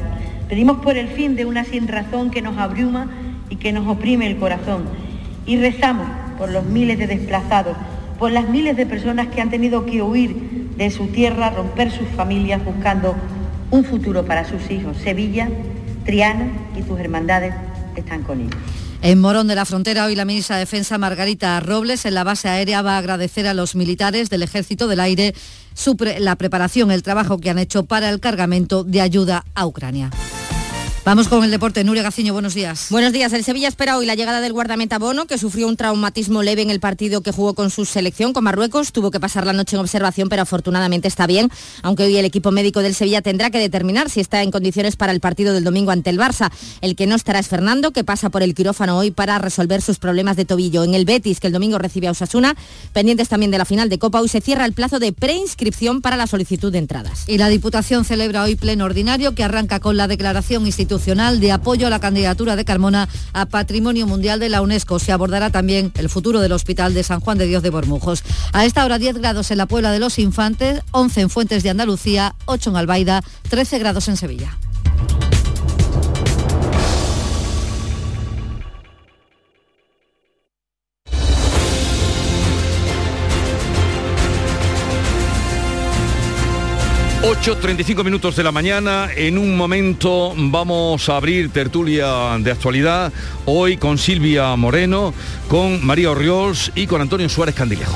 Pedimos por el fin de una sin razón que nos abruma y que nos oprime el corazón. Y rezamos por los miles de desplazados, por las miles de personas que han tenido que huir de su tierra, romper sus familias buscando un futuro para sus hijos. Sevilla, Triana y sus hermandades están con ellos. En Morón de la Frontera, hoy la ministra de Defensa, Margarita Robles, en la base aérea va a agradecer a los militares del Ejército del Aire la preparación, el trabajo que han hecho para el cargamento de ayuda a Ucrania. Vamos con el deporte. Nuria Gaciño, buenos días. Buenos días. El Sevilla espera hoy la llegada del guardameta Bono, que sufrió un traumatismo leve en el partido que jugó con su selección con Marruecos. Tuvo que pasar la noche en observación, pero afortunadamente está bien, aunque hoy el equipo médico del Sevilla tendrá que determinar si está en condiciones para el partido del domingo ante el Barça. El que no estará es Fernando, que pasa por el quirófano hoy para resolver sus problemas de tobillo. En el Betis, que el domingo recibe a Osasuna, pendientes también de la final de Copa, hoy se cierra el plazo de preinscripción para la solicitud de entradas. Y la Diputación celebra hoy pleno ordinario que arranca con la declaración institucional de apoyo a la candidatura de Carmona a Patrimonio Mundial de la UNESCO. Se abordará también el futuro del Hospital de San Juan de Dios de Bormujos. A esta hora 10 grados en la Puebla de los Infantes, 11 en Fuentes de Andalucía, 8 en Albaida, 13 grados en Sevilla. 8.35 minutos de la mañana. En un momento vamos a abrir tertulia de actualidad. Hoy con Silvia Moreno, con María Orriols y con Antonio Suárez Candilejo.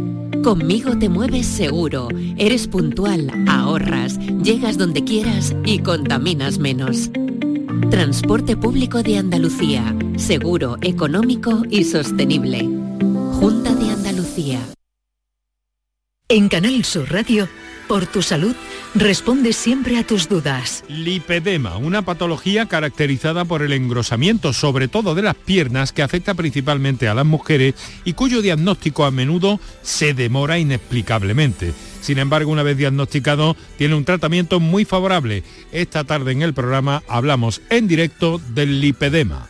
Conmigo te mueves seguro, eres puntual, ahorras, llegas donde quieras y contaminas menos. Transporte público de Andalucía, seguro, económico y sostenible. Junta de Andalucía. En Canal Sur Radio, por tu salud, responde siempre a tus dudas. Lipedema, una patología caracterizada por el engrosamiento, sobre todo de las piernas, que afecta principalmente a las mujeres y cuyo diagnóstico a menudo se demora inexplicablemente. Sin embargo, una vez diagnosticado, tiene un tratamiento muy favorable. Esta tarde en el programa hablamos en directo del lipedema.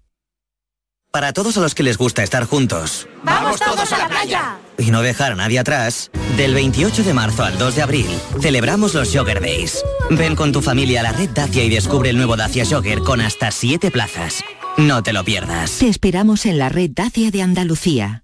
Para todos a los que les gusta estar juntos. ¡Vamos todos a la playa! Y no dejar a nadie atrás, del 28 de marzo al 2 de abril, celebramos los Jogger Days. Ven con tu familia a la red Dacia y descubre el nuevo Dacia Jogger con hasta 7 plazas. No te lo pierdas. Te esperamos en la red Dacia de Andalucía.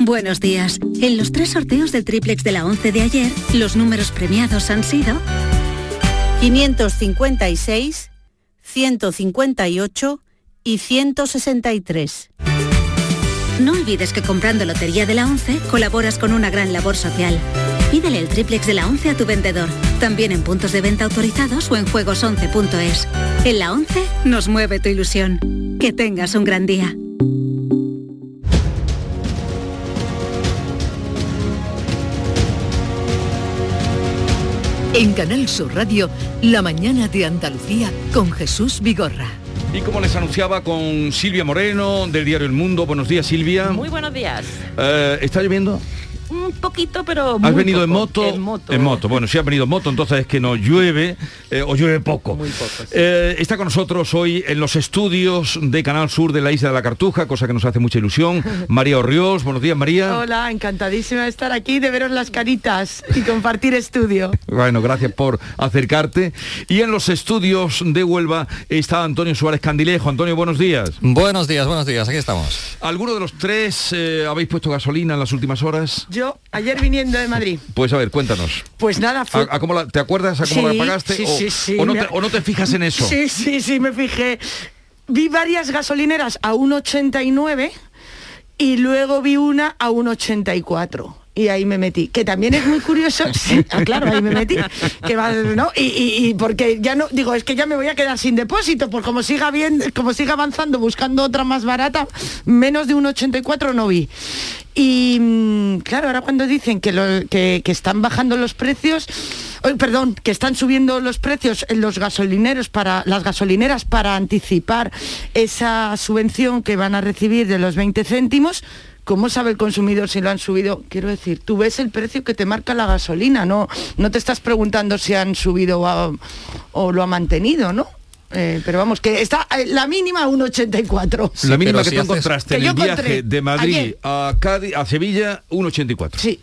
Buenos días. En los tres sorteos del triplex de la 11 de ayer, los números premiados han sido 556, 158 y 163. No olvides que comprando Lotería de la 11 colaboras con una gran labor social. Pídele el triplex de la 11 a tu vendedor, también en puntos de venta autorizados o en juegos11.es. En la 11 nos mueve tu ilusión. Que tengas un gran día. En Canal Sur Radio, La mañana de Andalucía con Jesús Vigorra. Y como les anunciaba con Silvia Moreno del diario El Mundo. Buenos días, Silvia. Muy buenos días. Eh, ¿Está lloviendo? Un poquito, pero ¿Has muy venido en moto? En moto. En moto. Bueno, si has venido en moto, entonces es que no llueve eh, o llueve poco. Muy poco, sí. Eh, está con nosotros hoy en los estudios de Canal Sur de la Isla de la Cartuja, cosa que nos hace mucha ilusión. *laughs* María Orriols, buenos días María. Hola, encantadísima de estar aquí, de veros las caritas y compartir estudio. *laughs* Bueno, gracias por acercarte. Y en los estudios de Huelva está Antonio Suárez Candilejo. Antonio, buenos días. Buenos días, buenos días, aquí estamos. ¿Alguno de los tres eh, habéis puesto gasolina en las últimas horas? Yo, ayer viniendo de Madrid, Pues a ver, cuéntanos. pues nada, fue... ¿A- a cómo la- ¿Te acuerdas a cómo Sí, la pagaste? sí, o, sí, sí, o no te, o no te fijas en eso? Sí, sí, sí, me fijé. Vi varias gasolineras a 1,89 y luego vi una a 1,84. Y ahí me metí, que también es muy curioso, *laughs* sí, ah, claro, ahí me metí, que va, ¿no? Y, y- porque ya no, digo, es que ya me voy a quedar sin depósito, por como siga bien, como siga avanzando, buscando otra más barata, menos de 1,84 no vi. Y mm, claro, ahora cuando dicen que, lo- que, que están bajando los precios, Oy, perdón, que están subiendo los precios en los gasolineros para las gasolineras para anticipar esa subvención que van a recibir de los 20 céntimos. ¿Cómo sabe el consumidor si lo han subido? Quiero decir, tú ves el precio que te marca la gasolina, no, no te estás preguntando si han subido o, ha- o lo ha mantenido, ¿no? Eh, pero vamos, que está eh, la mínima a 1,84. La mínima que si tú encontraste en el viaje de Madrid ayer. a Cádiz, a Sevilla, 1,84. Sí.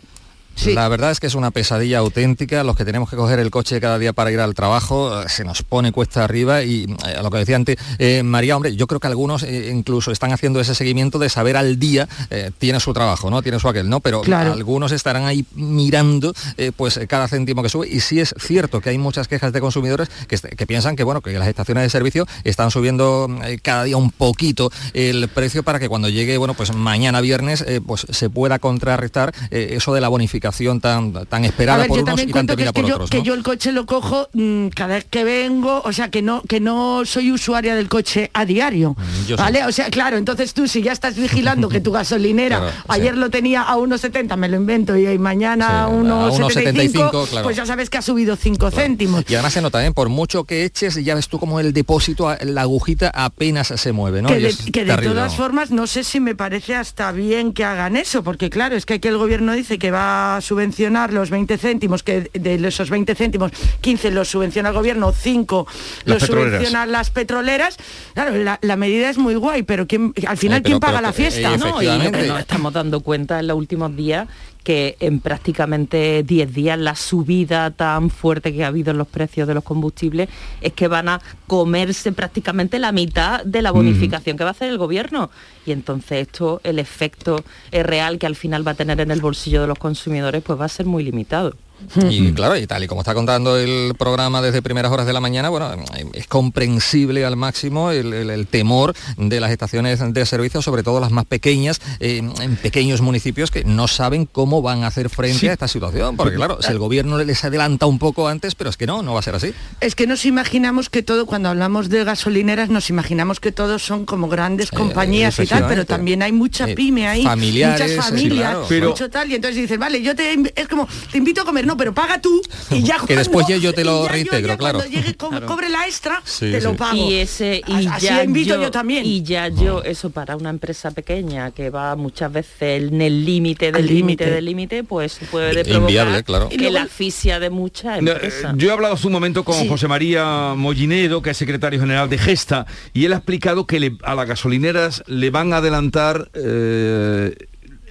La verdad es que es una pesadilla auténtica. Los que tenemos que coger el coche cada día para ir al trabajo eh, se nos pone cuesta arriba y eh, a lo que decía antes eh, María, hombre, yo creo que algunos eh, incluso están haciendo ese seguimiento de saber al día eh, tiene su trabajo, ¿no? Tiene su aquel, ¿no? Pero Claro. algunos estarán ahí mirando pues cada céntimo que sube y sí es cierto que hay muchas quejas de consumidores que, que piensan que bueno que las estaciones de servicio están subiendo cada día un poquito el precio para que cuando llegue bueno pues mañana viernes pues se pueda contrarrestar eso de la bonificación tan tan esperada ver, por unos y tan que, yo, el coche lo cojo mm, cada vez que vengo, o sea, que no, que no soy usuaria del coche a diario. Mm, yo. ¿Vale? O sea, claro, entonces tú si ya estás vigilando que tu *laughs* gasolinera Claro, sí. ayer lo tenía a 1,70, me lo invento, y mañana a Sí, a 1,75, 1,75, claro. pues ya sabes que ha subido 5 céntimos. y además se nota, ¿eh? por mucho que eches, ya ves tú como el depósito, la agujita apenas se mueve, ¿no? que de, que todas formas no sé si me parece hasta bien que hagan eso, porque claro, es que aquí el gobierno dice que va a subvencionar los 20 céntimos, que de esos 20 céntimos, 15 los subvenciona el gobierno, 5 Las los subvencionan las petroleras. Claro, la, la medida es muy guay, pero ¿quién, al final, pero- ¿quién paga pero, la fiesta? eh, No, y lo que Efectivamente. nos estamos dando cuenta en los últimos días que en prácticamente 10 días la subida tan fuerte que ha habido en los precios de los combustibles es que van a comerse prácticamente la mitad de la bonificación que va a hacer el gobierno. Y entonces esto, el efecto real que al final va a tener en el bolsillo de los consumidores, pues va a ser muy limitado. *laughs* Y claro, y tal y como está contando el programa desde primeras horas de la mañana, bueno, es comprensible al máximo el, el- el temor de las estaciones de servicio, sobre todo las más pequeñas, eh, en pequeños municipios que no saben cómo van a hacer frente Sí. a esta situación. Porque claro, si el gobierno les adelanta un poco antes, pero es que no, no va a ser así. Es que nos imaginamos que todo, cuando hablamos de gasolineras, nos imaginamos que todos son como grandes compañías y tal, pero también hay mucha Eh, pyme ahí, familiares, muchas sí, familias. Pero- mucho tal, y entonces dices, vale, yo te es como, te invito a comer, no, pero paga tú y ya *laughs* Que después ya yo te *laughs* lo reintegro, ya claro. Cuando llegue, co- cobre la extra, Sí, te sí. lo pago. Y ese y Así ya invito yo, también. Y ya yo eso para una empresa pequeña que va muchas veces en el límite del límite del límite, pues puede Inviable, provocar claro. que la asfixia de muchas empresas. Yo he hablado hace un momento con Sí. José María Mollinedo, que es secretario general de Gesta, y él ha explicado que le- a las gasolineras le van a adelantar... eh,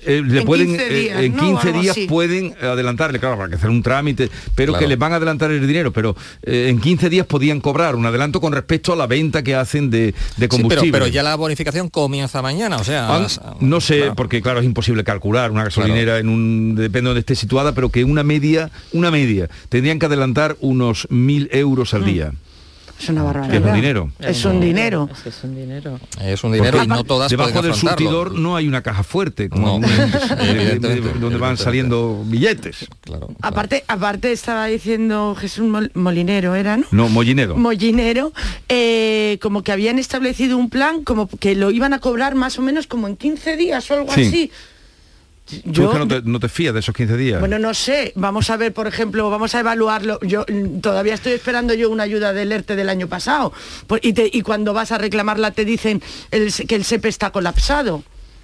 eh, le En pueden 15 eh, días, en ¿no? 15 Algo días así. pueden adelantarle claro para que hacer un trámite pero Claro. que les van a adelantar el dinero pero eh, en 15 días podían cobrar un adelanto con respecto a la venta que hacen de, de Sí, pero, combustible pero ya la bonificación comienza mañana, o sea... No sé, claro. porque claro, es imposible calcular una gasolinera en un depende de donde esté situada, pero que una media, una media, tendrían que adelantar unos mil euros al día. Es una barbaridad. Que es un dinero. Es un dinero. Es un dinero. Es un dinero y no todas Debajo del surtidor no hay una caja fuerte, como No, en- *laughs* de- de- evidentemente, donde van saliendo billetes. Claro. Aparte, aparte estaba diciendo Jesús Mol- Molinero, ¿era, no? No, Mollinedo. Mollinero, eh, como que habían establecido un plan, como que lo iban a cobrar más o menos como en 15 días o algo Sí. así. Tú Yo, es que no te, no te fías de esos 15 días. bueno, no sé, vamos a ver, por ejemplo, vamos a evaluarlo. Yo mm, todavía estoy esperando yo una ayuda del ERTE del año pasado. Por- y, te- y cuando vas a reclamarla te dicen el que el SEPE está colapsado.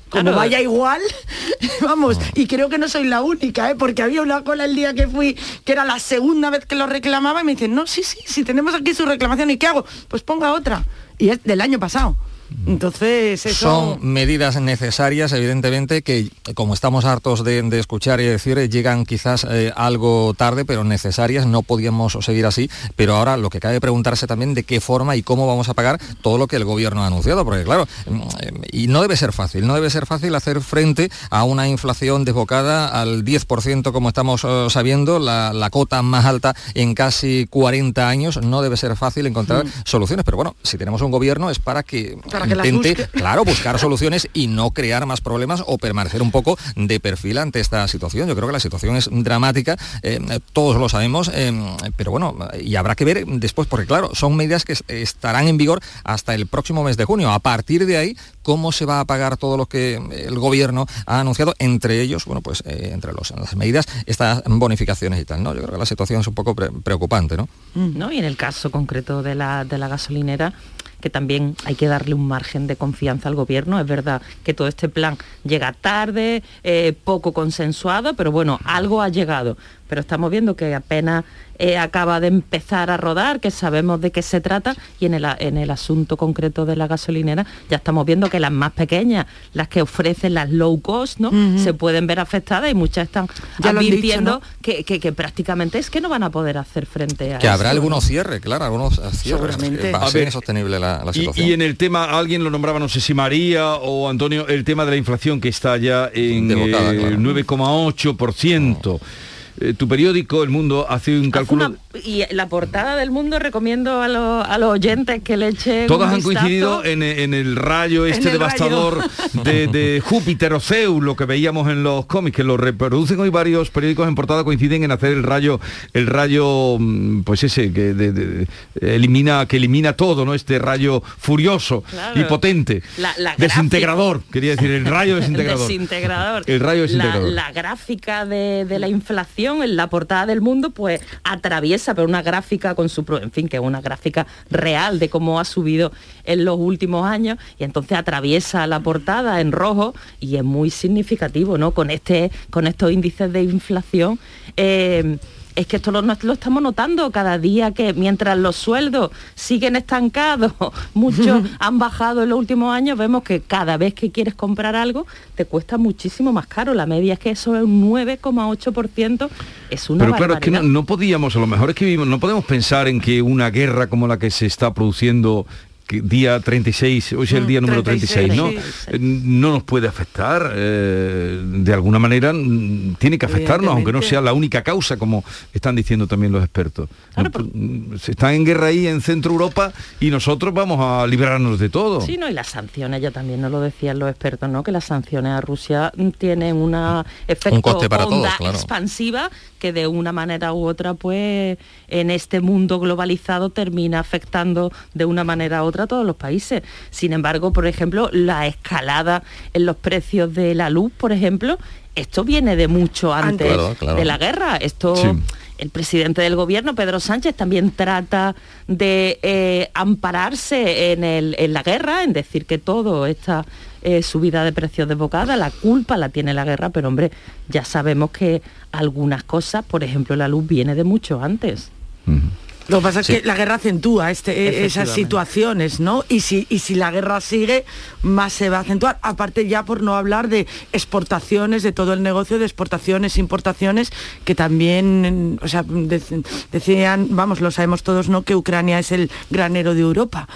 como Claro. vaya igual, *laughs* vamos, y creo que no soy la única, ¿eh? porque había una cola el día que fui, que era la segunda vez que lo reclamaba, y me dicen, no, sí, sí, sí, tenemos aquí su reclamación, ¿y qué hago? Pues ponga otra. Y es del año pasado. Entonces, eso... Son medidas necesarias, evidentemente, que como estamos hartos de, de escuchar y decir, eh, llegan quizás eh, algo tarde, pero necesarias, no podíamos seguir así. Pero ahora lo que cabe preguntarse también de qué forma y cómo vamos a pagar todo lo que el gobierno ha anunciado, porque claro, mm, eh, y no debe ser fácil, no debe ser fácil hacer frente a una inflación desbocada al 10% como estamos eh, sabiendo, la, la cota más alta en casi 40 años, no debe ser fácil encontrar soluciones, pero bueno, si tenemos un gobierno es para que, Para que las intente, busque. *laughs* claro, buscar soluciones y no crear más problemas o permanecer un poco de perfil ante esta situación. Yo creo que la situación es dramática, eh, todos lo sabemos, eh, pero bueno, y habrá que ver después, porque claro, son medidas que es- estarán en vigor hasta el próximo mes de junio. A partir de ahí, ¿cómo se va a pagar todo lo que el gobierno ha anunciado? Entre ellos, bueno, pues eh, entre los- las medidas, estas bonificaciones y tal, ¿no? Yo creo que la situación es un poco pre- preocupante, ¿no? ¿no? Y en el caso concreto de la, de la gasolinera, que también hay que darle un margen de confianza al gobierno. Es verdad que todo este plan llega tarde, eh, poco consensuado, pero bueno, algo ha llegado. Pero estamos viendo que apenas eh, acaba de empezar a rodar, que sabemos de qué se trata, y en el, en el asunto concreto de la gasolinera ya estamos viendo que las más pequeñas, las que ofrecen las low cost, ¿no? Se pueden ver afectadas y muchas están Ya dicho, advirtiendo ¿no? que, que- que prácticamente es que no van a poder hacer frente a Que habrá algunos ¿no? cierres, claro, algunos cierres. Seguramente. Va a A ser ver, insostenible la, la Y, situación. y en el tema, alguien lo nombraba, no sé si María o Antonio, el tema de la inflación que está ya en eh, claro. 9,8%. Eh, tu periódico, El Mundo, hace un cálculo... una- y la portada del mundo recomiendo a, los- a los oyentes que le echen Todas un han vistazo. coincidido en, en el rayo este el devastador *laughs* de, de Júpiter o Zeus, lo que veíamos en los cómics, que lo reproducen hoy varios periódicos en portada coinciden en hacer el rayo, el rayo, mm, pues ese que de- de- elimina, que elimina todo, ¿no? Este rayo furioso Claro. y potente. La- la desintegrador, quería decir, el rayo *laughs* desintegrador. Desintegrador. El rayo desintegrador. La, la gráfica de, de la inflación en la portada del mundo, pues atraviesa, pero una gráfica con su, en fin, que es una gráfica real de cómo ha subido en los últimos años, y entonces atraviesa la portada en rojo y es muy significativo, ¿no? Con este, con estos índices de inflación. eh, es que esto lo, estamos notando cada día que mientras los sueldos siguen estancados, *laughs* muchos *laughs* han bajado en los últimos años, vemos que cada vez que quieres comprar algo te cuesta muchísimo más caro. La media es que eso es un 9,8%, es una Pero claro, es que no, no podíamos, a lo mejor es que vivimos, no podemos pensar en que una guerra como la que se está produciendo día 36, hoy es el Mm, día número 36, 36, ¿no? Eh, No nos puede afectar, eh, de alguna manera mm, tiene que afectarnos, aunque no sea la única causa, como están diciendo también los expertos. Pu- mm, se están en guerra ahí en Centro Europa y nosotros vamos a librarnos de todo. Sí, no, y las sanciones, ya también nos lo decían los expertos, ¿no? Que las sanciones a Rusia tienen una efecto coste para onda todos, claro. expansiva que de una manera u otra, pues en este mundo globalizado termina afectando de una manera u otra a todos los países. Sin embargo, por ejemplo, la escalada en los precios de la luz, por ejemplo, esto viene de mucho antes Claro, claro. de la guerra. Esto Sí. el presidente del gobierno, Pedro Sánchez, también trata de eh, ampararse en, el- en la guerra, en decir que todo esta eh, subida de precios desbocada, la culpa la tiene la guerra, pero hombre, ya sabemos que algunas cosas, por ejemplo, la luz viene de mucho antes. Lo que pasa Sí. es que la guerra acentúa este, eh, esas situaciones, ¿no? Y si, y si la guerra sigue, más se va a acentuar. Aparte ya por no hablar de exportaciones, de todo el negocio de exportaciones, importaciones, que también, o sea, dec- decían, vamos, lo sabemos todos, ¿no? Que Ucrania es el granero de Europa.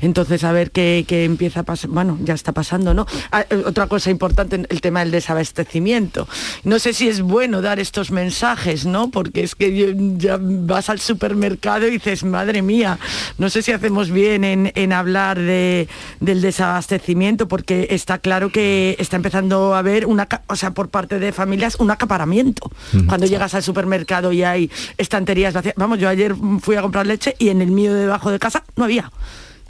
Entonces, a ver qué, qué empieza a pasar. Bueno, ya está pasando, ¿no? Ah, eh, otra cosa importante, el tema del desabastecimiento. No sé si es bueno dar estos mensajes, ¿no? Porque es que ya vas al supermercado y dices, madre mía, no sé si hacemos bien en, en hablar de, del desabastecimiento, porque está claro que está empezando a haber una, o sea, por parte de familias, un acaparamiento. Cuando llegas al supermercado y hay estanterías vacías. Vamos, yo ayer fui a comprar leche y en el mío debajo de casa no había.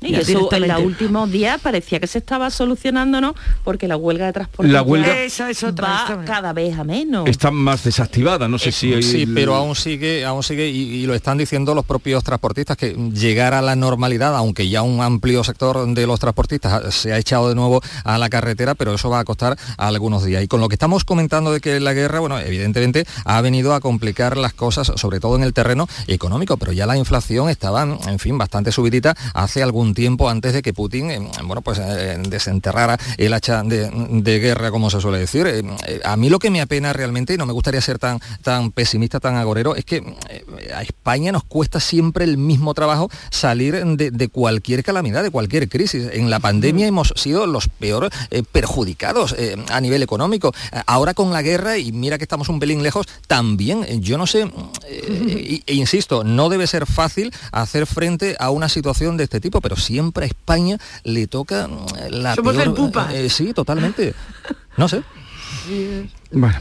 Y eso en los últimos días parecía que se estaba solucionando, ¿no? Porque la huelga de transporte La huelga- Esa es otra, va esta- cada vez a menos. Está más desactivada, no sé si... Sí, el- pero aún sigue, aún sigue y, y lo están diciendo los propios transportistas que llegar a la normalidad, aunque ya un amplio sector de los transportistas se ha echado de nuevo a la carretera, pero eso va a costar algunos días. Y con lo que estamos comentando de que la guerra, bueno, evidentemente ha venido a complicar las cosas, sobre todo en el terreno económico, pero ya la inflación estaba, en fin, bastante subidita hace algún tiempo antes de que Putin, eh, bueno, pues eh, desenterrara el hacha de, de guerra, como se suele decir. Eh, a mí lo que me apena realmente, y no me gustaría ser tan, tan pesimista, tan agorero, es que a España nos cuesta siempre el mismo trabajo salir de, de cualquier calamidad, de cualquier crisis. En la pandemia hemos sido los peores eh, perjudicados a nivel económico. Ahora con la guerra, y mira que estamos un pelín lejos, también, yo no sé, e insisto, no debe ser fácil hacer frente a una situación de este tipo, pero siempre a España le toca mm, la Somos peor- el pupa. eh, sí, totalmente. No sé. Bueno,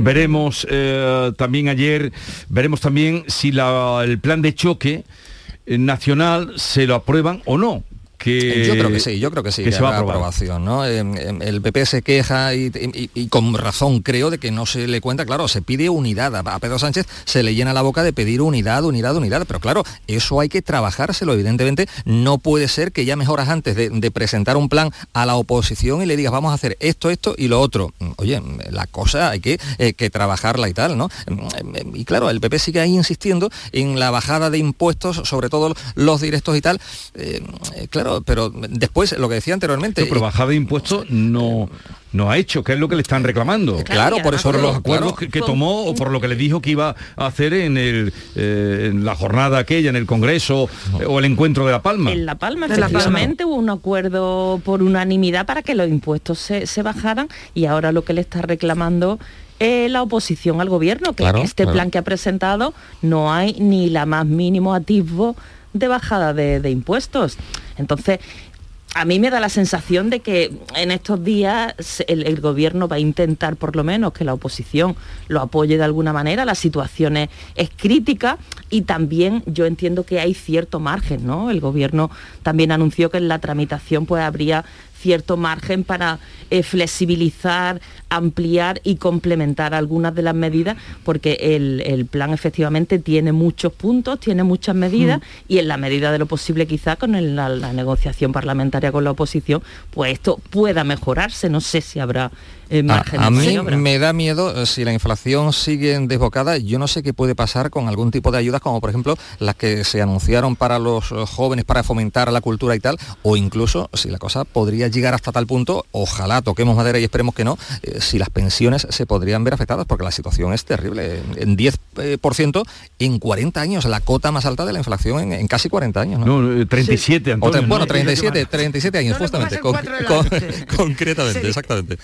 veremos eh, también ayer, veremos también si la- el plan de choque eh, nacional se lo aprueban o no. Que, Yo creo que sí, yo creo que sí, que que se va a aprobar. aprobación, ¿no? Eh, eh, el PP se queja y, y- y con razón creo de que no se le cuenta, claro, se pide unidad. A Pedro Sánchez se le llena la boca de pedir unidad, unidad, unidad, pero claro, eso hay que trabajárselo, evidentemente. No puede ser que ya mejoras antes de, de presentar un plan a la oposición y le digas vamos a hacer esto, esto y lo otro. Mm, Oye, la cosa hay que, eh, que trabajarla y tal, ¿no? Mm, Y claro, el PP sigue ahí insistiendo en la bajada de impuestos, sobre todo los directos y tal. Eh, eh, claro, pero después, lo que decía anteriormente... Pero bajada de impuestos no, no ha hecho, que es lo que le están reclamando. Claro, por eso por los claro. acuerdos que, que tomó o por lo que le dijo que iba a hacer en, el, eh, en la jornada aquella, en el Congreso eh, o el encuentro de La Palma. En La Palma, efectivamente, hubo un acuerdo por unanimidad para que los impuestos se, se bajaran y ahora lo que le está reclamando es la oposición al gobierno, que Claro, en este claro. plan que ha presentado no hay ni la más mínimo atisbo de bajada de, impuestos. Entonces, a mí me da la sensación de que en estos días el gobierno va a intentar por lo menos que la oposición lo apoye de alguna manera. La situación es, es crítica y también yo entiendo que hay cierto margen, ¿no? El gobierno también anunció que en la tramitación pues habría cierto margen para eh, flexibilizar, ampliar y complementar algunas de las medidas, porque el, el plan efectivamente tiene muchos puntos, tiene muchas medidas y en la medida de lo posible quizá con el- la, la negociación parlamentaria con la oposición, pues esto pueda mejorarse. No sé si habrá eh, A, margen a de mí maniobra. me da miedo eh, si la inflación sigue desbocada. Yo no sé qué puede pasar con algún tipo de ayudas, como por ejemplo las que se anunciaron para los eh, jóvenes para fomentar la cultura y tal, o incluso si la cosa podría llegar hasta tal punto, ojalá toquemos madera y esperemos que no, eh, si las pensiones se podrían ver afectadas, porque la situación es terrible. En 10% eh, por ciento en 40 años, la cota más alta de la inflación en, en casi 40 años. ¿no? No, eh, 37, O Antonio. ¿no? bueno, 37, 37 años, No justamente. con- con- concretamente, Sí. exactamente.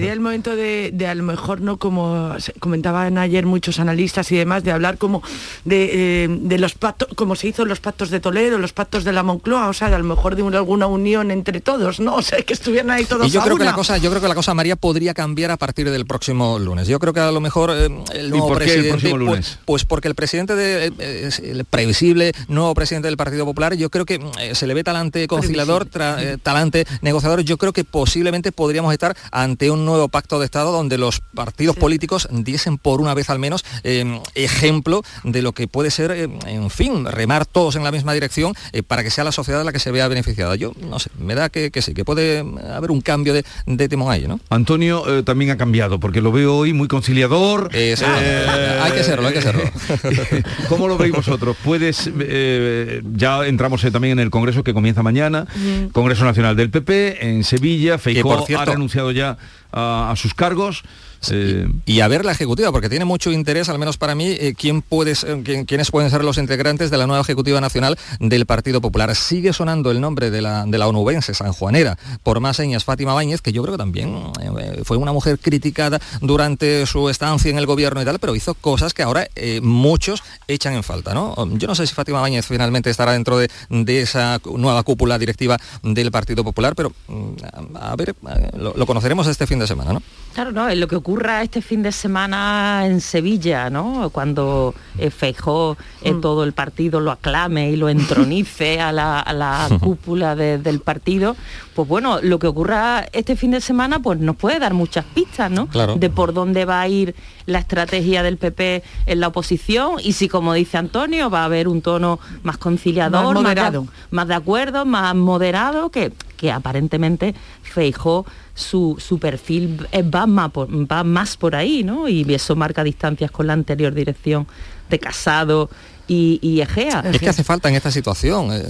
Sería el momento de, de a lo mejor, ¿no? Como comentaban ayer muchos analistas y demás, de hablar como de, eh, de los pactos, como se hizo en los pactos de Toledo, los pactos de la Moncloa, o sea, de a lo mejor de una- alguna unión entre todos, ¿no? *laughs* O sea, que estuvieran ahí todos Y yo a creo que la cosa, yo creo que la cosa María podría cambiar a partir del próximo lunes. Yo creo que a lo mejor eh, el nuevo por qué el presidente, próximo pues- lunes? Pues, porque el presidente de, eh, el previsible nuevo presidente del Partido Popular, yo creo que eh, se le ve talante conciliador, tra- eh, talante negociador. Yo creo que posiblemente podríamos estar ante un nuevo pacto de Estado donde los partidos políticos diesen por una vez al menos eh, ejemplo de lo que puede ser, eh, en fin, remar todos en la misma dirección eh, para que sea la sociedad la que se vea beneficiada. Yo no sé, me da que, que sí, que puede haber un cambio de, de timón ahí, ¿no? Antonio eh, también ha cambiado, porque lo veo hoy muy conciliador. Eh, hay que serlo, hay que serlo. *laughs* ¿Cómo lo veis vosotros? Puedes, eh, ya entramos eh, también en el Congreso que comienza mañana. Congreso Nacional del PP en Sevilla. Feijóo ha renunciado ya a, sus cargos. Eh, Y a ver la ejecutiva, porque tiene mucho interés, al menos para mí, eh, quién puede ser- quién- quiénes pueden ser los integrantes de la nueva ejecutiva nacional del Partido Popular. Sigue sonando el nombre de la, de la onubense, sanjuanera, por más señas, Fátima Báñez, que yo creo que también eh, fue una mujer criticada durante su estancia en el gobierno y tal, pero hizo cosas que ahora eh, muchos echan en falta, ¿no? Yo no sé si Fátima Báñez finalmente estará dentro de, de esa nueva cúpula directiva del Partido Popular, pero mm, a, a ver, eh, lo, lo conoceremos este fin de semana, ¿no? Claro, no, es lo que ocurre ocurra este fin de semana en Sevilla, ¿no? Cuando eh, Feijó eh, Mm. todo el partido lo aclame y lo entronice a la, a la *laughs* cúpula de- del partido, pues bueno, lo que ocurra este fin de semana pues nos puede dar muchas pistas, ¿no? Claro. De por dónde va a ir la estrategia del PP en la oposición y si, como dice Antonio, va a haber un tono más conciliador, Más más de- moderado. más de acuerdo, más moderado, que, que aparentemente Feijó su, perfil eh, va más, por, va más por ahí, ¿no? Y eso marca distancias con la anterior dirección de Casado y, y Egea. Es que hace falta en esta situación eh,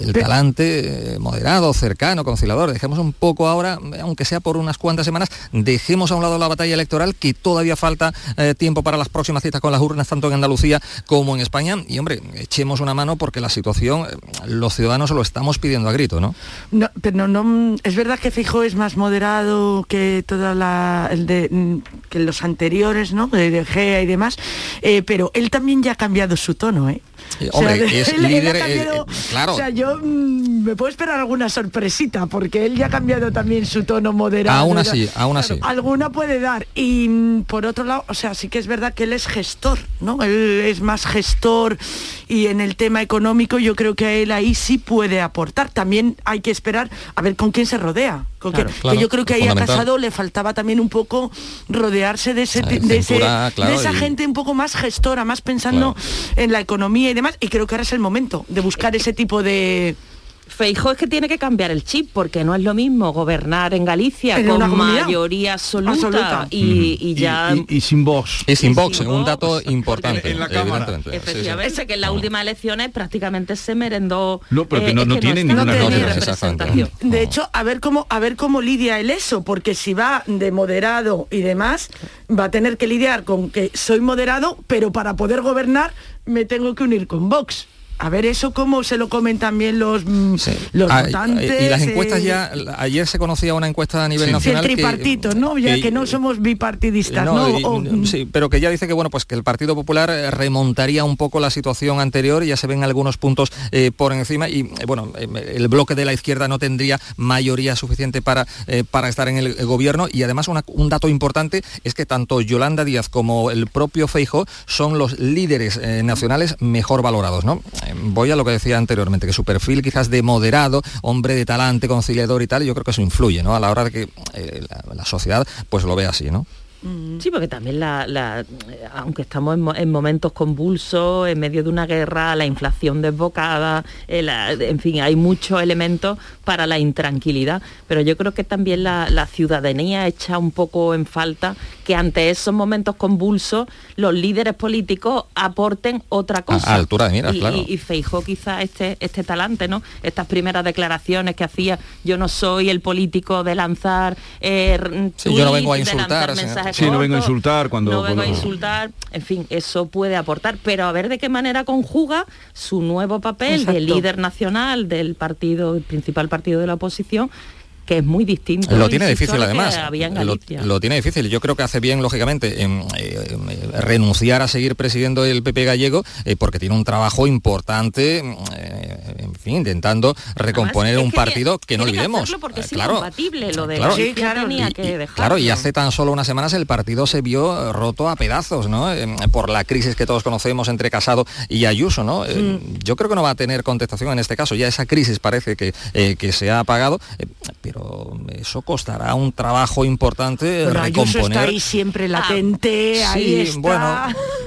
el talante eh, moderado, cercano, conciliador. Dejemos un poco ahora, aunque sea por unas cuantas semanas, dejemos a un lado la batalla electoral, que todavía falta eh, tiempo para las próximas citas con las urnas, tanto en Andalucía como en España. Y hombre, echemos una mano porque la situación, los ciudadanos lo estamos pidiendo a grito, ¿no? No, pero no, no, es verdad que Fijo es más moderado que toda la el de mm, que los anteriores, ¿no? De, de Gea y demás, eh, pero él también ya ha cambiado su tono, ¿eh? Eh, hombre, de- es *laughs* él- él ha líder, eh, cambiado- eh, claro. O sea, yo mm, me puedo esperar alguna sorpresita, porque él ya ha cambiado también su tono moderado. Aún así, tal. aún así. Alguna puede dar. Y mm, por otro lado, o sea, sí que es verdad que él es gestor, ¿no? Él es más gestor y en el tema económico yo creo que él ahí sí puede aportar. También hay que esperar a ver con quién se rodea. Claro, claro, que yo creo que ahí a. Casado le faltaba también un poco rodearse de, ese, ti- de, ese- cintura, claro, de esa y- gente un poco más gestora, más pensando en la economía y demás. Y creo que ahora es el momento de buscar ese tipo de... Feijó es que tiene que cambiar el chip porque no es lo mismo gobernar en Galicia En con mayoría absoluta, Absoluta. Y, y ya Y, y sin voz. Y sin Vox, un dato importante, en la Cámara. evidentemente. Sí, sí. efectivamente que en las últimas elecciones prácticamente se merendó No, pero que eh, no- no tiene está ninguna representación. De hecho, a ver cómo a ver cómo lidia él eso, porque si va de moderado y demás, va a tener que lidiar con que soy moderado, pero para poder gobernar me tengo que unir con Vox. A ver eso cómo se lo comen también los, mm, los Ah, votantes. y las encuestas eh, ya, ayer se conocía una encuesta a nivel sí, el nacional que- tripartito, ¿no? Ya que- que, no somos bipartidistas, ¿no? No, y- O- sí, pero que ya dice que bueno, pues que el Partido Popular eh, remontaría un poco la situación anterior, ya se ven algunos puntos eh, por encima y eh, bueno, el bloque de la izquierda no tendría mayoría suficiente para, eh, para estar en el gobierno y además una- un dato importante es que tanto Yolanda Díaz como el propio Feijo son los líderes nacionales mejor valorados, ¿no? Voy a lo que decía anteriormente, que su perfil quizás de moderado, hombre de talante, conciliador y tal, yo creo que eso influye, ¿no? A la hora de que eh, la, la sociedad pues lo ve así, ¿no? Sí, porque también la, la- eh, aunque estamos en, mo- en momentos convulsos, en medio de una guerra, la inflación desbocada, eh, la- en fin, hay muchos elementos para la intranquilidad, pero yo creo que también la, la ciudadanía echa un poco en falta que ante esos momentos convulsos los líderes políticos aporten otra cosa. a altura de miras, y, claro. y, y Feijó quizá este, este talante, ¿no? Estas primeras declaraciones que hacía, yo no soy el político de lanzar eh, r- Sí, yo no vengo a insultar, Sí, no vengo a insultar cuando- No vengo a insultar, en fin, eso puede aportar, pero a ver de qué manera conjuga su nuevo papel de líder nacional del partido, el principal partido de la oposición, que es muy distinto. Lo tiene difícil además. Lo, tiene difícil. Yo creo que hace bien, lógicamente, en, eh, renunciar a seguir presidiendo el PP gallego eh, porque tiene un trabajo importante, eh, en fin, intentando recomponer Además, es un que partido que, no olvidemos. hacerlo porque es claro, incompatible lo de claro. Sí, claro. tenía Y- que y- dejarlo. Claro, y hace tan solo unas semanas el partido se vio roto a pedazos, ¿no? Eh, por la crisis que todos conocemos entre Casado y Ayuso, ¿no? Eh, Mm. Yo creo que no va a tener contestación en este caso. Ya esa crisis parece que, eh, que se ha apagado, eh, pero eso costará un trabajo importante Bueno, Ayuso recomponer. está ahí siempre latente, ahí sí, está. bueno,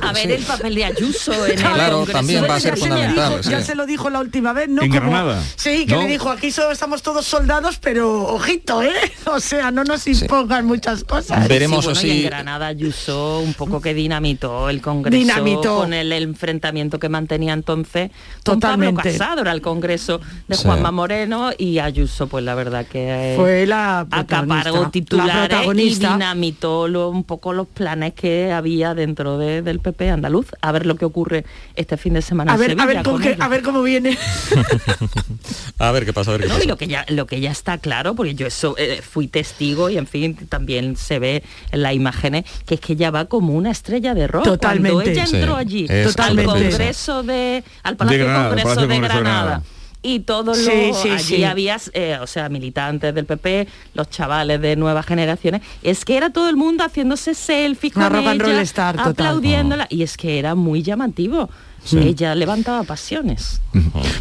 a ver sí. el papel de Ayuso en el Claro, Congreso también va a ser Ya se lo fundamental, dijo- sí. Ya se lo dijo la última vez, ¿no? En Como- Granada, Sí, que ¿no? le dijo, aquí solo estamos todos soldados, pero ojito, ¿eh? *laughs* O sea, no nos impongan muchas cosas. Veremos Sí, bueno, si- y en Granada Ayuso un poco que dinamitó el Congreso Dinamitó. con el enfrentamiento que mantenía entonces con Totalmente. Pablo Casado, era el Congreso de Sí. Juanma Moreno y Ayuso, pues la verdad que eh, Fue la acaparó la titulares y dinamitó lo- un poco los planes que había dentro de- del PP andaluz. A ver lo que ocurre este fin de semana A ver, Sevilla a ver, con con qué- ellos. a ver cómo viene. *laughs* A ver qué pasa, a ver qué No, pasa. y lo que ya lo que ya está claro porque yo eso eh, fui testigo y en fin también se ve en las imágenes que es que ella va como una estrella de rock Totalmente. cuando ella Sí, entró allí es al Totalmente. Congreso de al Palacio De Granada, Congreso Palacio de Congreso de Granada, Granada. Y todos los Sí, sí, allí sí. había eh, o sea militantes del PP los chavales de nuevas generaciones es que era todo el mundo haciéndose selfies Una con rock and roll ella, star total. aplaudiéndola y es que era muy llamativo ella levantaba pasiones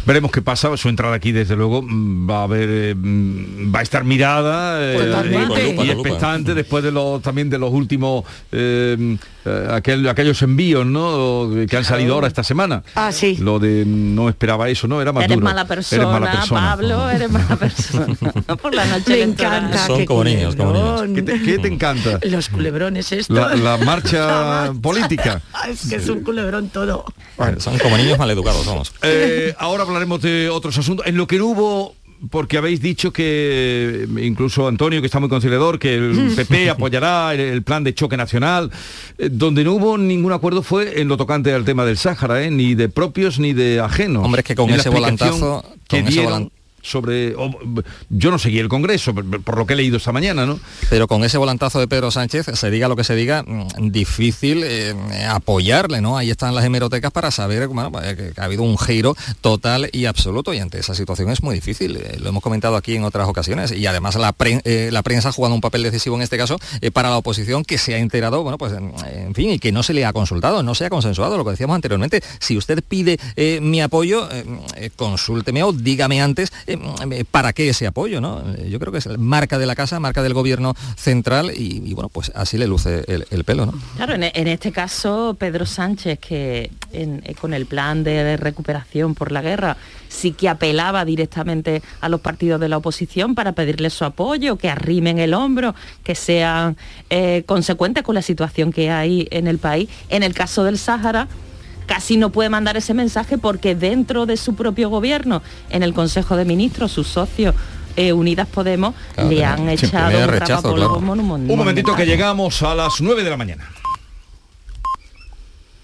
Veremos qué pasa. Su entrada aquí, desde luego, mm, va a haber, eh, mm, va a estar mirada eh, y- Con lupa, y con lupa. expectante después de los también de los últimos eh, aquel- aquellos envíos, ¿no? Que han salido ahora esta semana. Ah, sí. Lo de no esperaba eso, ¿no? Era más eres duro. mala, persona, Eres mala persona. Pablo eres mala *laughs* persona *laughs* por la noche Me encanta. Son como niños, como niños. ¿Qué te, qué te encanta? Los culebrones estos. La, la *laughs* marcha política. es que es un culebrón todo. Son como niños maleducados, vamos. Eh, ahora hablaremos de otros asuntos. En lo que no hubo, porque habéis dicho que, incluso Antonio, que está muy conciliador, que el *laughs* PP apoyará el, el plan de choque nacional, eh, donde no hubo ningún acuerdo fue en lo tocante al tema del Sáhara, ¿eh? ni de propios ni de ajenos. Hombre, es que con ese explicación volantazo- que con ese dieron volan- sobre... yo no seguí el Congreso, por, lo que he leído esta mañana, ¿no? Pero con ese volantazo de Pedro Sánchez, se diga lo que se diga, mm, difícil eh, apoyarle, ¿no? Ahí están las hemerotecas para saber bueno, pues, que ha habido un giro total y absoluto y ante esa situación es muy difícil. eh, lo hemos comentado aquí en otras ocasiones y además la, eh, prensa ha jugado un papel decisivo en este caso para la oposición que se ha enterado, bueno, pues en, en fin, y que no se le ha consultado, no se ha consensuado, lo que decíamos anteriormente. Si usted pide mi apoyo, consúlteme o dígame antes para qué ese apoyo, ¿no? Eh, Yo creo que es marca de la casa, marca del gobierno central y, bueno, pues así le luce el, el pelo, ¿no? Claro, en, este caso Pedro Sánchez, que eh, con el plan de recuperación por la guerra sí que apelaba directamente a los partidos de la oposición para pedirles su apoyo, que arrimen el hombro, que sean eh, consecuentes con la situación que hay en el país. En el caso del Sáhara, casi no puede mandar ese mensaje porque dentro de su propio gobierno, en el Consejo de Ministros, sus socios eh, Unidas Podemos Claro, le han echado un rechazo, claro. monumental. Un momentito que llegamos a las 9 de la mañana.